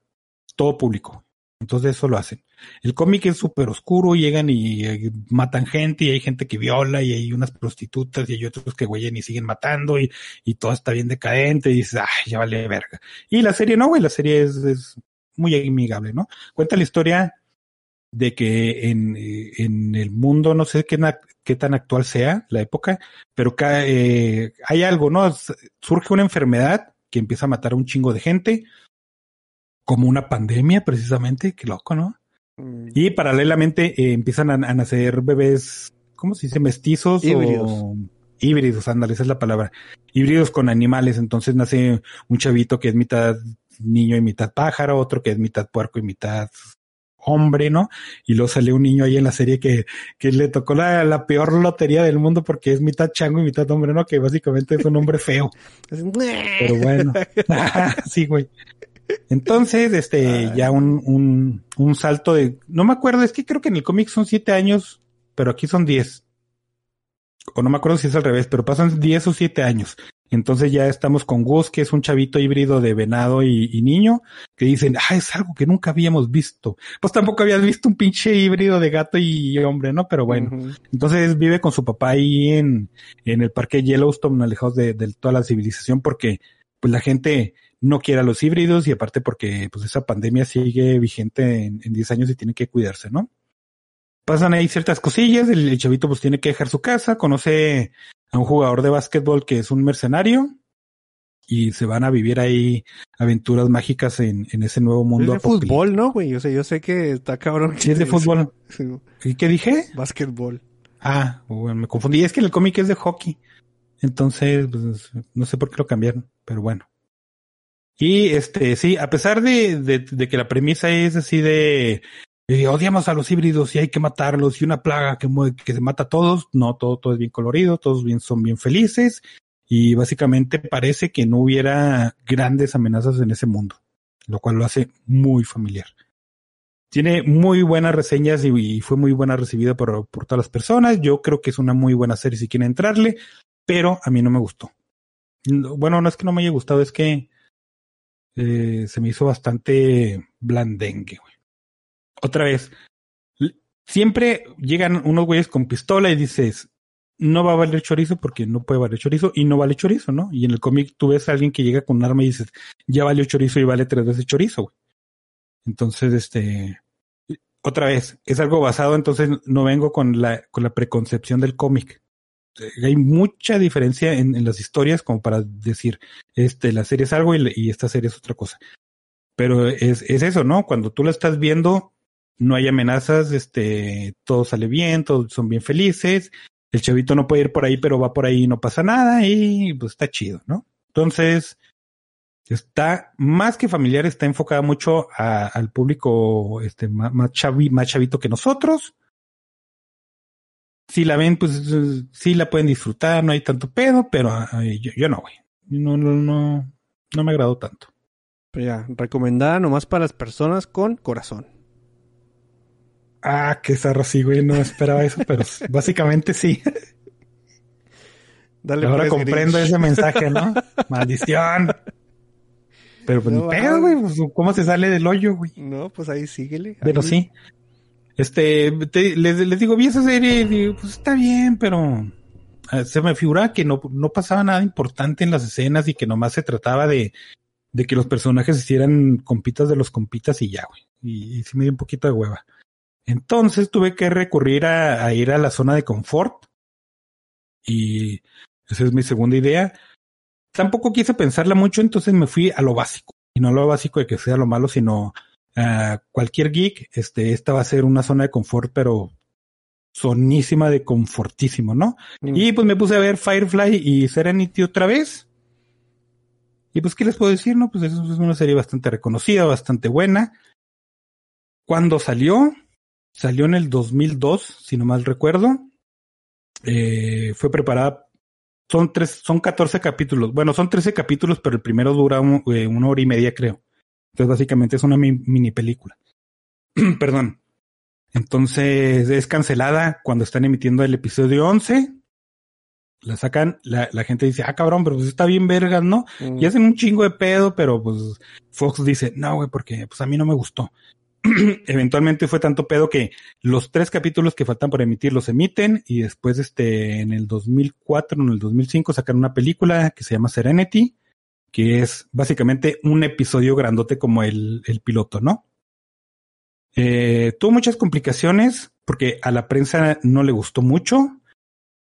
todo público. Entonces eso lo hacen. El cómic es súper oscuro, llegan y eh, matan gente y hay gente que viola y hay unas prostitutas y hay otros que güey y siguen matando y, y todo está bien decadente y dices, ay, ya vale verga. Y la serie no, güey, la serie es, muy amigable, ¿no? Cuenta la historia de que en, eh, en el mundo, no sé qué, qué tan actual sea la época, pero ca- eh, hay algo, ¿no? Surge una enfermedad que empieza a matar a un chingo de gente, como una pandemia precisamente, qué loco, ¿no? Mm, Y paralelamente eh, empiezan a, a nacer bebés, ¿cómo se dice? Mestizos Híbridos. o híbridos, ándale, esa es la palabra. Híbridos con animales. Entonces nace un chavito que es mitad niño y mitad pájaro, otro que es mitad puerco y mitad hombre, ¿no? Y luego sale un niño ahí en la serie que, que le tocó la, la peor lotería del mundo porque es mitad chango y mitad hombre, ¿no? Que básicamente es un hombre feo. Pero bueno. sí, güey. Entonces, este, ya un, un, un salto de, no me acuerdo, es que creo que en el cómic son siete años, pero aquí son diez. O no me acuerdo si es al revés, pero pasan diez o siete años. Entonces ya estamos con Gus, que es un chavito híbrido de venado y, y niño, que dicen, ah, es algo que nunca habíamos visto. Pues tampoco habías visto un pinche híbrido de gato y hombre, ¿no? Pero bueno. Entonces vive con su papá ahí en, en el parque Yellowstone, alejados de, de toda la civilización, porque pues la gente no quiere a los híbridos y aparte porque pues esa pandemia sigue vigente en, en 10 años y tiene que cuidarse, ¿no? Pasan ahí ciertas cosillas, el, el chavito pues tiene que dejar su casa, conoce a un jugador de básquetbol que es un mercenario y se van a vivir ahí aventuras mágicas en, en ese nuevo Es mundo. de apocalíptico. fútbol, ¿no, güey? O sea, yo sé que está cabrón. Sí, es de fútbol. Sí, ¿Y qué dije? Básquetbol. Ah, bueno, me confundí. Es que el cómic es de hockey. Entonces, pues, no sé por qué lo cambiaron, pero bueno. Y este, sí, a pesar de, que la premisa es así de odiamos a los híbridos y hay que matarlos y una plaga que, que se mata a todos, no, todo, todo es bien colorido, todos bien, son bien felices y básicamente parece que no hubiera grandes amenazas en ese mundo, lo cual lo hace muy familiar. Tiene muy buenas reseñas y, fue muy buena recibida por, por todas las personas. Yo creo que es una muy buena serie si quieren entrarle, pero a mí no me gustó. No, Bueno, no es que no me haya gustado, es que eh, se me hizo bastante blandengue, güey. Otra vez, siempre llegan unos güeyes con pistola y dices, no va a valer chorizo porque no puede valer chorizo y no vale chorizo, ¿no? Y en el cómic tú ves a alguien que llega con un arma y dices, ya valió chorizo y vale tres veces chorizo. Entonces, este, otra vez, es algo basado, entonces no vengo con la, con la preconcepción del cómic. Eh, Hay mucha diferencia en, las historias como para decir, este, la serie es algo y, esta serie es otra cosa. Pero es, es eso, ¿no? Cuando tú la estás viendo, no hay amenazas, este, todo sale bien, todos son bien felices, el chavito no puede ir por ahí, pero va por ahí y no pasa nada y pues está chido, ¿no? Entonces, Está más que familiar, está enfocada mucho al público este, más chavito que nosotros. Si la ven, pues sí la pueden disfrutar, no hay tanto pedo, pero ay, yo, yo no, güey. No, no, no, no me agradó tanto. Pero ya, recomendada nomás para las personas con corazón. Ah, qué zarro, sí, güey, no esperaba eso, pero básicamente sí. Dale, Ahora pues, comprendo ese mensaje, ¿no? Maldición. Pero pues No ni pedo, güey, pues, ¿cómo se sale del hoyo, güey? No, pues ahí síguele. Pero ahí. sí. Este, te- les, les digo, vi esa serie y digo, pues está bien, pero eh, se me figuraba que no, no pasaba nada importante en las escenas y que nomás se trataba de, de que los personajes hicieran compitas de los compitas y ya, güey. Y, y sí me dio un poquito de hueva. Entonces tuve que recurrir a, a ir a la zona de confort. Y esa es mi segunda idea. Tampoco quise pensarla mucho, entonces me fui a lo básico. Y no a lo básico de que sea lo malo, sino cualquier geek. Este, esta va a ser una zona de confort, pero sonísima de confortísimo, ¿no? Mm. Y pues me puse a ver Firefly y Serenity otra vez. Y pues, ¿qué les puedo decir? No, pues es una serie bastante reconocida, bastante buena. Cuando salió, salió en el 2002, si no mal recuerdo. Eh, fue preparada, son tres, son 14 capítulos. Bueno, son 13 capítulos, pero el primero dura un- eh, una hora y media, creo. Entonces, básicamente es una mi- mini película. Perdón. Entonces, es cancelada cuando están emitiendo el episodio 11. La sacan, la, la gente dice, ah, cabrón, pero pues está bien vergas, ¿no? Mm. Y hacen un chingo de pedo, pero pues Fox dice, no, güey, porque pues a mí no me gustó. Eventualmente fue tanto pedo que los tres capítulos que faltan por emitir los emiten y después este en el 2004, en el 2005 sacaron una película que se llama Serenity, que es básicamente un episodio grandote como el, el piloto, ¿no? Eh, tuvo muchas complicaciones porque a la prensa no le gustó mucho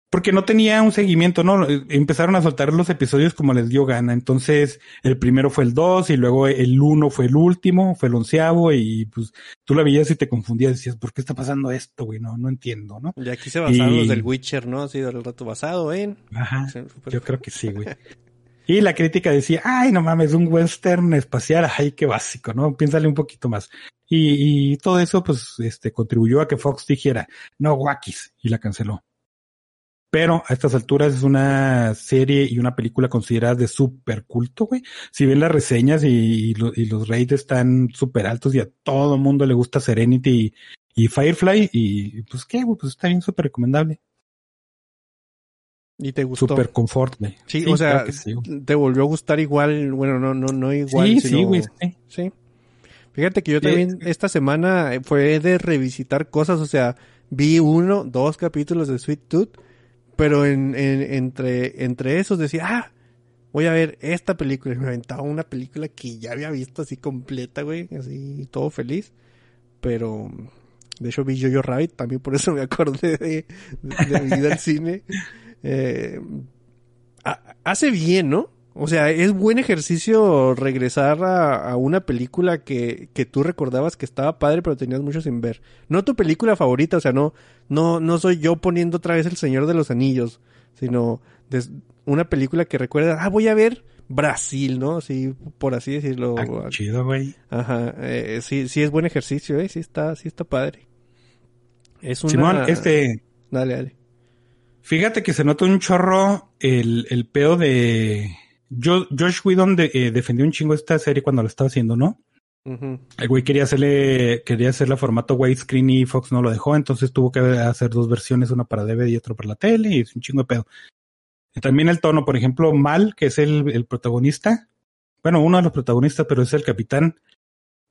porque no tenía un seguimiento, ¿no? Eh, Empezaron a soltar los episodios como les dio gana. Entonces, el primero fue el 2 y luego el 1 fue el último, fue el onceavo y pues tú la veías y te confundías, decías, ¿por qué está pasando esto, güey? No, no entiendo, ¿no? Y aquí se basaron Y- los del Witcher, ¿no? Ha sido el rato basado en. Ajá. Sí, Yo creo que sí, güey. Y la crítica decía, ay, no mames, un western espacial, ay, qué básico, ¿no? Piénsale un poquito más. Y, y todo eso, pues, este, contribuyó a que Fox dijera, no, guakis, y la canceló. Pero a estas alturas es una serie y una película considerada de super culto, güey. Si ven las reseñas y, y y los rates están súper altos y a todo mundo le gusta Serenity y, y Firefly, y pues qué, güey, pues está bien súper recomendable. Y te gustó. Súper confort, güey. Sí, o sea, sí, te volvió a gustar igual, bueno, no, no, no igual. Sí, sino- sí, güey. sí. Sí. Fíjate que yo Sí. también esta semana fue de revisitar cosas, o sea, vi uno, dos capítulos de Sweet Tooth, pero en, en- entre, entre esos decía, ah, voy a ver esta película. Y me aventaba una película que ya había visto así completa, güey, así todo feliz. Pero, de hecho vi Jojo Rabbit, también por eso me acordé de, de, de mi ida al cine. Eh, ha- hace bien, ¿no? O sea, es buen ejercicio regresar a, a una película que, que tú recordabas que estaba padre, pero tenías mucho sin ver. No tu película favorita, o sea, no, no, no soy yo poniendo otra vez El Señor de los Anillos, sino una película que recuerda, ah, voy a ver Brasil, ¿no? Así, por así decirlo. Ah, chido, güey. Ajá, eh, sí, sí es buen ejercicio, eh, sí está, sí está padre. Es una... Simón, este, Dale, dale. Fíjate que se nota un chorro el, el pedo de... Jo- Josh Whedon de- eh, defendió un chingo esta serie cuando la estaba haciendo, ¿no? El güey quería hacerle, quería hacerla formato widescreen y Fox no lo dejó, entonces tuvo que hacer dos versiones, una para DVD y otra para la tele, y es un chingo de pedo. También el tono, por ejemplo, Mal, que es el, el protagonista, bueno, uno de los protagonistas, pero es el capitán,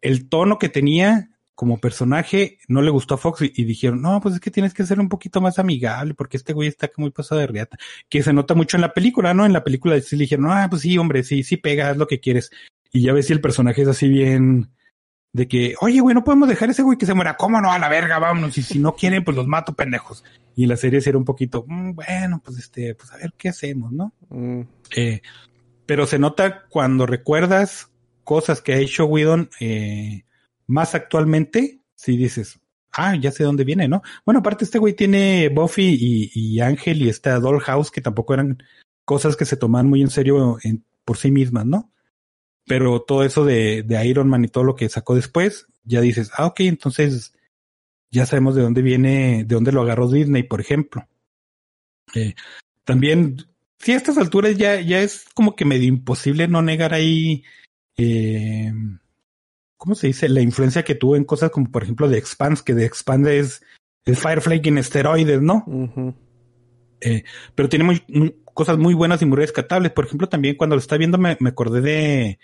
el tono que tenía como personaje no le gustó a Fox y, y dijeron, no, pues es que tienes que ser un poquito más amigable porque este güey está muy pasado de riata, que se nota mucho en la película, ¿no? En la película sí le dijeron, ah, pues sí, hombre, sí, sí pega, haz lo que quieres. Y ya ves si el personaje es así bien de que, oye, güey, no podemos dejar a ese güey que se muera, ¿cómo no? A la verga, vámonos. Y si no quieren, pues los mato, pendejos. Y la serie era un poquito, "Mm, bueno, pues este, pues a ver qué hacemos, ¿no? Mm. Eh, pero se nota cuando recuerdas cosas que ha hecho Whedon eh, más actualmente, si dices, ah, ya sé dónde viene, ¿no? Bueno, aparte este güey tiene Buffy y, y Ángel y esta Dollhouse que tampoco eran cosas que se toman muy en serio por sí mismas, ¿no? pero todo eso de, de Iron Man y todo lo que sacó después, ya dices, ah, ok, entonces ya sabemos de dónde viene, de dónde lo agarró Disney, por ejemplo. Eh, también, sí, a estas alturas ya, ya es como que medio imposible no negar ahí, eh, ¿cómo se dice? La influencia que tuvo en cosas como, por ejemplo, The Expanse, que The Expanse es, es Firefly en esteroides, ¿no? Eh, pero tiene muy, muy- cosas muy buenas y muy rescatables. Por ejemplo, también cuando lo estaba viendo me, me acordé de,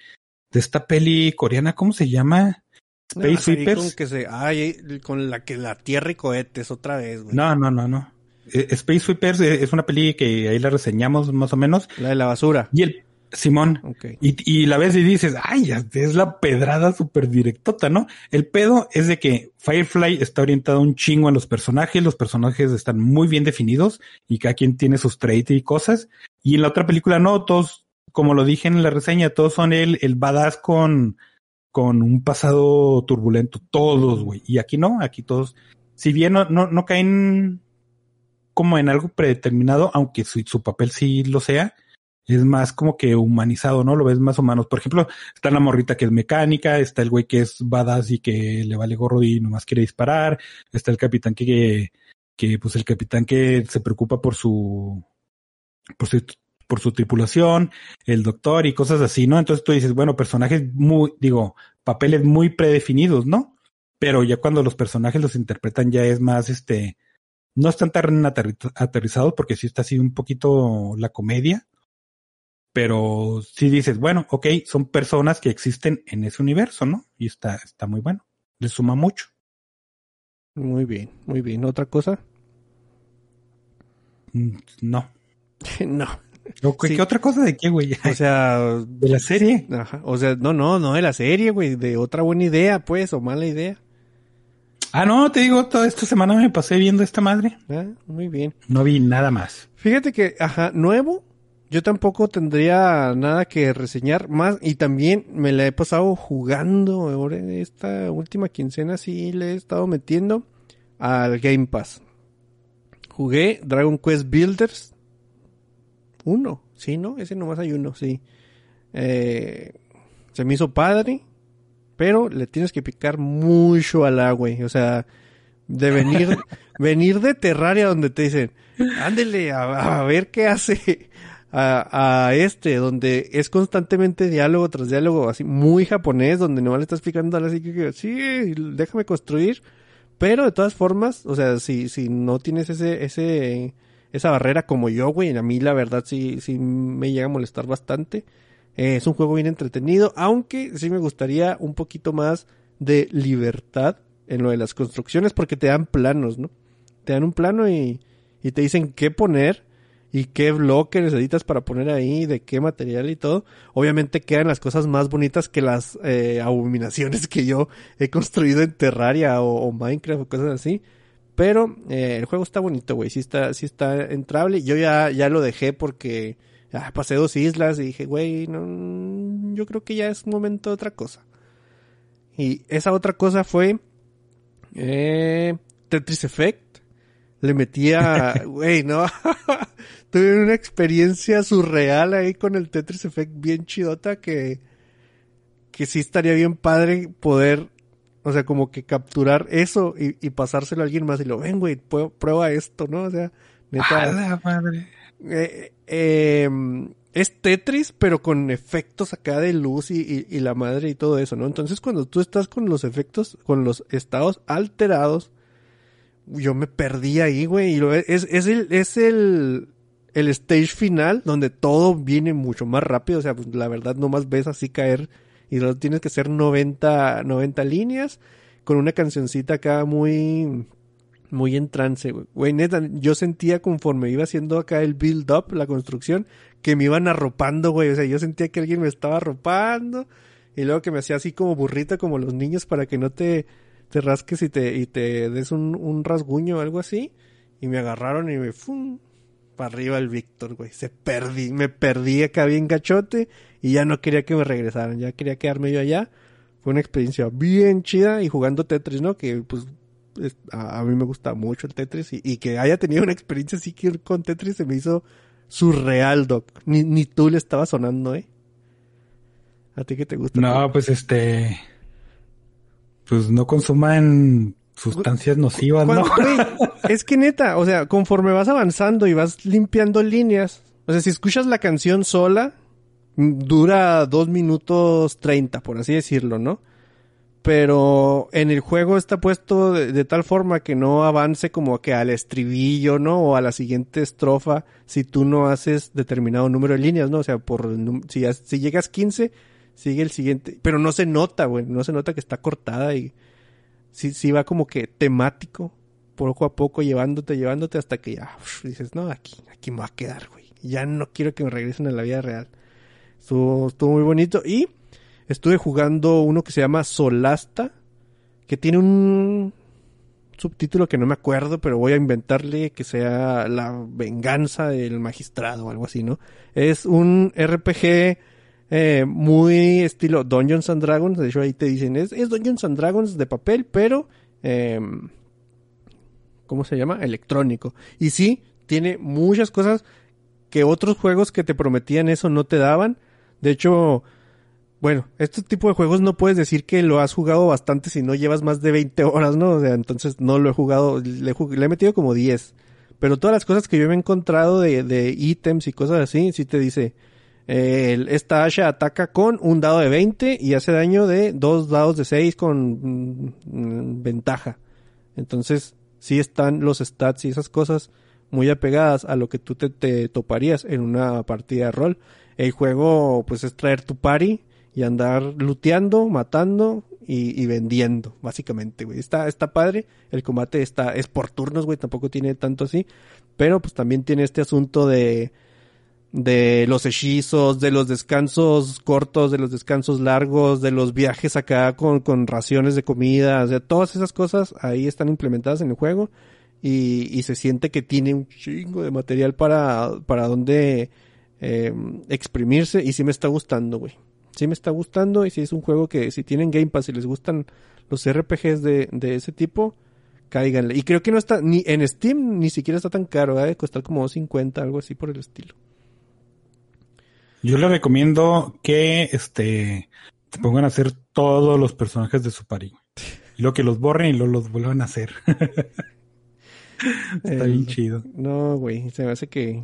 de esta peli coreana, ¿cómo se llama? Space sí, Sweepers. Con, que se, ay, con la que la tierra y cohetes otra vez, güey. No, no, no, no. Eh, Space Sweepers eh, es una peli que ahí la reseñamos más o menos. La de la basura. Y el Simón. Y, y la ves y dices, ay, es la pedrada súper directota, ¿no? El pedo es de que Firefly está orientado un chingo a los personajes, los personajes están muy bien definidos y cada quien tiene sus traits y cosas. Y en la otra película no, todos, como lo dije en la reseña, todos son el, el badass con, con un pasado turbulento, todos, güey. Y aquí no, aquí todos, si bien no, no, no caen como en algo predeterminado, aunque su, su papel sí lo sea, es más como que humanizado, ¿no? Lo ves más humanos. Por ejemplo, está la morrita que es mecánica, está el güey que es badass y que le vale gorro y nomás quiere disparar, está el capitán que, que pues el capitán que se preocupa por su, por su, por su tripulación, el doctor y cosas así, ¿no? Entonces tú dices, bueno, personajes muy, digo, papeles muy predefinidos, ¿no? Pero ya cuando los personajes los interpretan ya es más, este, no están tan aterri- aterrizados porque sí está así un poquito la comedia, pero sí dices, bueno, ok, son personas que existen en ese universo, ¿no? Y está, está muy bueno, le suma mucho. Muy bien, muy bien. ¿Otra cosa? Mm, No. no. ¿O ¿Qué, Sí. qué otra cosa de qué, güey? O sea, de la serie. ajá. O sea, no, no, no de la serie, güey. De otra buena idea, pues, o mala idea. Ah, no, te digo, toda esta semana me pasé viendo esta madre. Ah, muy bien. No vi nada más. Fíjate que, ajá, nuevo, yo tampoco tendría nada que reseñar más y también me la he pasado jugando ahora en esta última quincena sí le he estado metiendo al Game Pass. Jugué Dragon Quest Builders uno, sí, ¿no? Ese nomás hay uno, sí. Eh, se me hizo padre, pero le tienes que picar mucho al agua. O sea, de venir, venir de Terraria donde te dicen, ándele a, a ver qué hace a, a este, donde es constantemente diálogo tras diálogo, así muy japonés, donde no le estás picando así que, que, sí, déjame construir. Pero de todas formas, o sea, si, si no tienes ese, ese, esa barrera como yo, güey, a mí la verdad sí, sí me llega a molestar bastante. Eh, es un juego bien entretenido, aunque sí me gustaría un poquito más de libertad en lo de las construcciones, porque te dan planos, ¿no? Te dan un plano y, y te dicen qué poner y qué bloque necesitas para poner ahí, de qué material y todo. Obviamente quedan las cosas más bonitas que las eh, abominaciones que yo he construido en Terraria o, Minecraft o cosas así. Pero eh, el juego está bonito, güey. Sí está, sí está entrable. Yo ya, ya lo dejé porque ah, pasé dos islas y dije, güey, no, yo creo que ya es momento de otra cosa. Y esa otra cosa fue eh, Tetris Effect. Le metía, güey, no. Tuve una experiencia surreal ahí con el Tetris Effect bien chidota que, que sí estaría bien padre poder, o sea, como que capturar eso y, y pasárselo a alguien más y lo, ven, güey, prueba esto, ¿no? O sea, neta. A la madre. Eh, eh, es Tetris, pero con efectos acá de luz y, y- y la madre y todo eso, ¿no? Entonces, cuando tú estás con los efectos, con los estados alterados, yo me perdí ahí, güey. Y lo, es, es el, es el, el stage final donde todo viene mucho más rápido. O sea, pues, la verdad, nomás ves así caer y luego tienes que hacer 90, 90 líneas con una cancioncita acá muy, muy en trance, güey. Güey, neta, yo sentía conforme iba haciendo acá el build up, la construcción, que me iban arropando, güey. O sea, yo sentía que alguien me estaba arropando y luego que me hacía así como burrita como los niños para que no te, te rasques y te, y te des un, un rasguño o algo así. Y me agarraron y me fum para arriba el Víctor, güey. Se perdí, me perdí acá bien gachote y ya no quería que me regresaran, ya quería quedarme yo allá. Fue una experiencia bien chida y jugando Tetris, ¿no? Que pues es- a, a mí me gusta mucho el Tetris y, y que haya tenido una experiencia así que con Tetris se me hizo surreal, Doc. Ni, ni tú le estaba sonando, ¿eh? ¿A ti qué te gusta? No, pues este. Pues no consuman sustancias nocivas, ¿no? Güey, es que neta, o sea, conforme vas avanzando y vas limpiando líneas, o sea, si escuchas la canción sola, mm, dura dos minutos treinta, por así decirlo, ¿no? Pero en el juego está puesto de, de tal forma que no avance como que al estribillo, ¿no? O a la siguiente estrofa si tú no haces determinado número de líneas, ¿no? O sea, por si, si llegas 15, sigue el siguiente. Pero no se nota, güey. No se nota que está cortada y sí, sí va como que temático, poco a poco, llevándote, llevándote hasta que ya dices, no, aquí, aquí me va a quedar, güey. Ya no quiero que me regresen a la vida real. Estuvo, estuvo muy bonito. Y estuve jugando uno que se llama Solasta, que tiene un subtítulo que no me acuerdo, pero voy a inventarle que sea La venganza del magistrado o algo así, ¿no? Es un RPG eh, muy estilo Dungeons and Dragons. De hecho, ahí te dicen, es, es Dungeons Dragons de papel, pero... eh, ¿Cómo se llama? Electrónico. Y sí, tiene muchas cosas que otros juegos que te prometían eso no te daban. De hecho, bueno, este tipo de juegos no puedes decir que lo has jugado bastante si no llevas más de 20 horas, ¿no? O sea, entonces no lo he jugado, le, he jug- le he metido como 10. Pero todas las cosas que yo me he encontrado de, de ítems y cosas así, sí te dice, esta Asha ataca con un dado de 20 y hace daño de dos dados de 6 con mm, ventaja. Entonces, sí están los stats y esas cosas muy apegadas a lo que tú te, toparías en una partida de rol. El juego, pues, es traer tu party y andar looteando, matando y, y vendiendo, básicamente, güey. Está, está padre. El combate está, es por turnos, güey. Tampoco tiene tanto así. Pero, pues, también tiene este asunto de, de los hechizos, de los descansos cortos, de los descansos largos, de los viajes acá con, con raciones de comida, o sea, todas esas cosas ahí están implementadas en el juego y, y se siente que tiene un chingo de material para, para donde eh, exprimirse y sí me está gustando, güey. Sí me está gustando y sí es un juego que si tienen Game Pass y les gustan los RPGs de, de ese tipo, cáiganle. Y creo que no está, ni en Steam ni siquiera está tan caro, ¿eh? costar como 50, algo así por el estilo. Yo le recomiendo que este se pongan a hacer todos los personajes de su party. Y lo que los borren y lo, los vuelvan a hacer. Está bien chido. No, güey, se me hace que...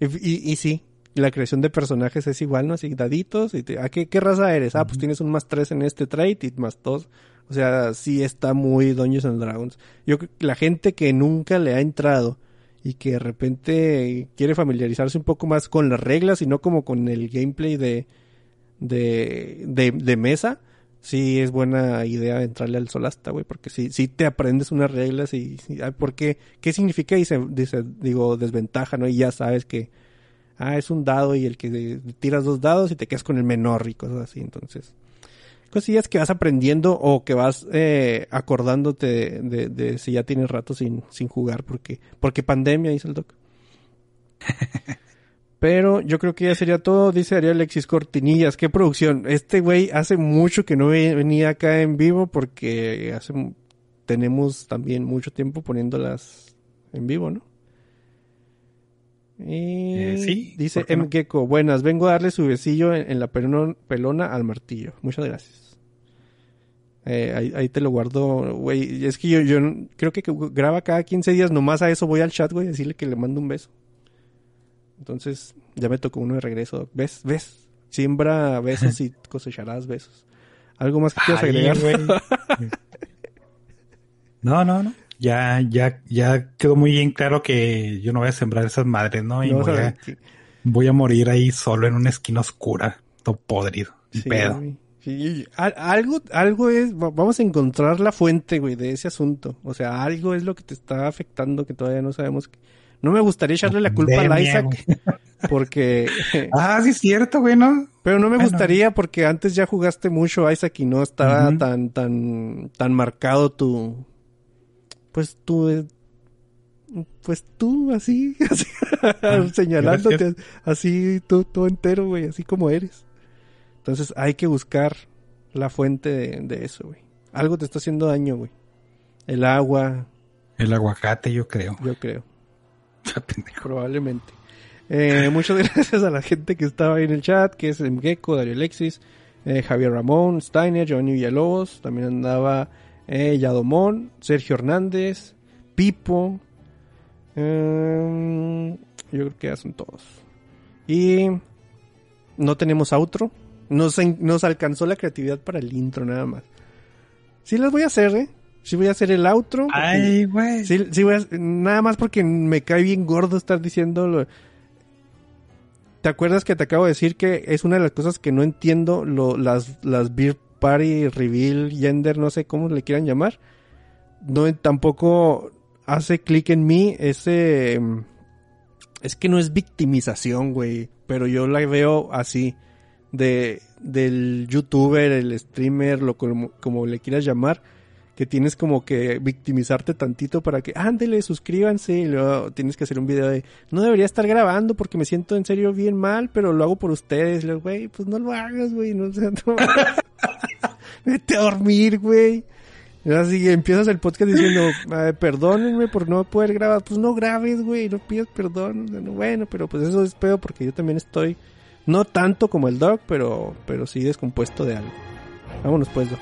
Y, y, y sí, la creación de personajes es igual, ¿no? Así, daditos. Y te... ¿A qué, qué raza eres? Ah, pues tienes un más tres en este trait y más dos. O sea, sí está muy Dungeons and Dragons. Yo creo que la gente que nunca le ha entrado y que de repente quiere familiarizarse un poco más con las reglas y no como con el gameplay de, de, de, de mesa, sí es buena idea entrarle al Solasta, güey, porque si si te aprendes unas reglas y, y ah, ¿por qué? ¿Qué significa? Dice, dice, digo, desventaja, ¿no? Y ya sabes que, ah, es un dado y el que tiras dos dados y te quedas con el menor y cosas así, entonces. Cosillas que vas aprendiendo o que vas eh, acordándote de, de- de si ya tienes rato sin, sin jugar, porque, porque pandemia, dice el doc. Pero yo creo que ya sería todo, dice Ariel Alexis Cortinillas. ¿Qué producción? Este güey hace mucho que no ve- venía acá en vivo porque hace tenemos también mucho tiempo poniéndolas en vivo, ¿no? Y Eh, sí, dice. M. Gecko, buenas, vengo a darle su besillo en, en la pelona, pelona al martillo. Muchas gracias. Eh, ahí, ahí te lo guardo, güey. Es que yo, yo creo que graba cada 15 días, nomás a eso voy al chat, güey, a decirle que le mando un beso. Entonces, ya me tocó uno de regreso. ¿Ves? ¿Ves? Siembra besos y cosecharás besos. ¿Algo más que quieras agregar? güey. No, no, no. Ya, ya, ya quedó muy bien claro que yo no voy a sembrar esas madres, ¿no? Y No, voy, a, voy a morir ahí solo en una esquina oscura, todo podrido, sí, pedo. Sí, al- algo, algo es, va- vamos a encontrar la fuente, güey, de ese asunto. O sea, algo es lo que te está afectando que todavía no sabemos. que- No me gustaría echarle la culpa al Pandemia, Isaac, porque, Ah, sí es cierto, güey, ¿no? pero no me Bueno. gustaría porque antes ya jugaste mucho Isaac y no estaba tan, tan, tan marcado tu, pues eh, pues tú así, así señalándote gracias. así tú, tú entero, güey, así como eres. Entonces hay que buscar la fuente de, de eso, güey. Algo te está haciendo daño, güey. El agua, El aguacate, yo creo. yo creo, probablemente. Eh, muchas gracias a la gente que estaba ahí en el chat, que es Mgeko, Dario Alexis, eh, Javier Ramón, Steiner, Johnny Villalobos, también andaba eh, Yadomón, Sergio Hernández, Pipo, eh, yo creo que ya son todos. Y no tenemos outro, nos, nos alcanzó la creatividad para el intro nada más. Sí las voy a hacer, ¿eh? Sí voy a hacer el outro. porque- Ay, güey. Sí, sí voy a- nada más porque me cae bien gordo estar diciendo. lo- ¿Te acuerdas que te acabo de decir que es una de las cosas que no entiendo lo, las, las beer party, reveal, gender, no sé cómo le quieran llamar? No, tampoco hace clic en mí ese... mm, Es que no es victimización, güey, pero yo la veo así. De, del youtuber, el streamer, lo como, como le quieras llamar que tienes como que victimizarte tantito para que, ándele, suscríbanse, y luego tienes que hacer un video de, no debería estar grabando porque me siento en serio bien mal, pero lo hago por ustedes, luego, güey, pues no lo hagas, güey, no, sea, no- vete a dormir, güey. Así empiezas el podcast diciendo, "Ay, perdónenme por no poder grabar, pues no grabes, güey, no pidas perdón, bueno, pero pues eso es pedo porque yo también estoy, no tanto como el dog, pero, pero sí descompuesto de algo. Vámonos pues, Doc.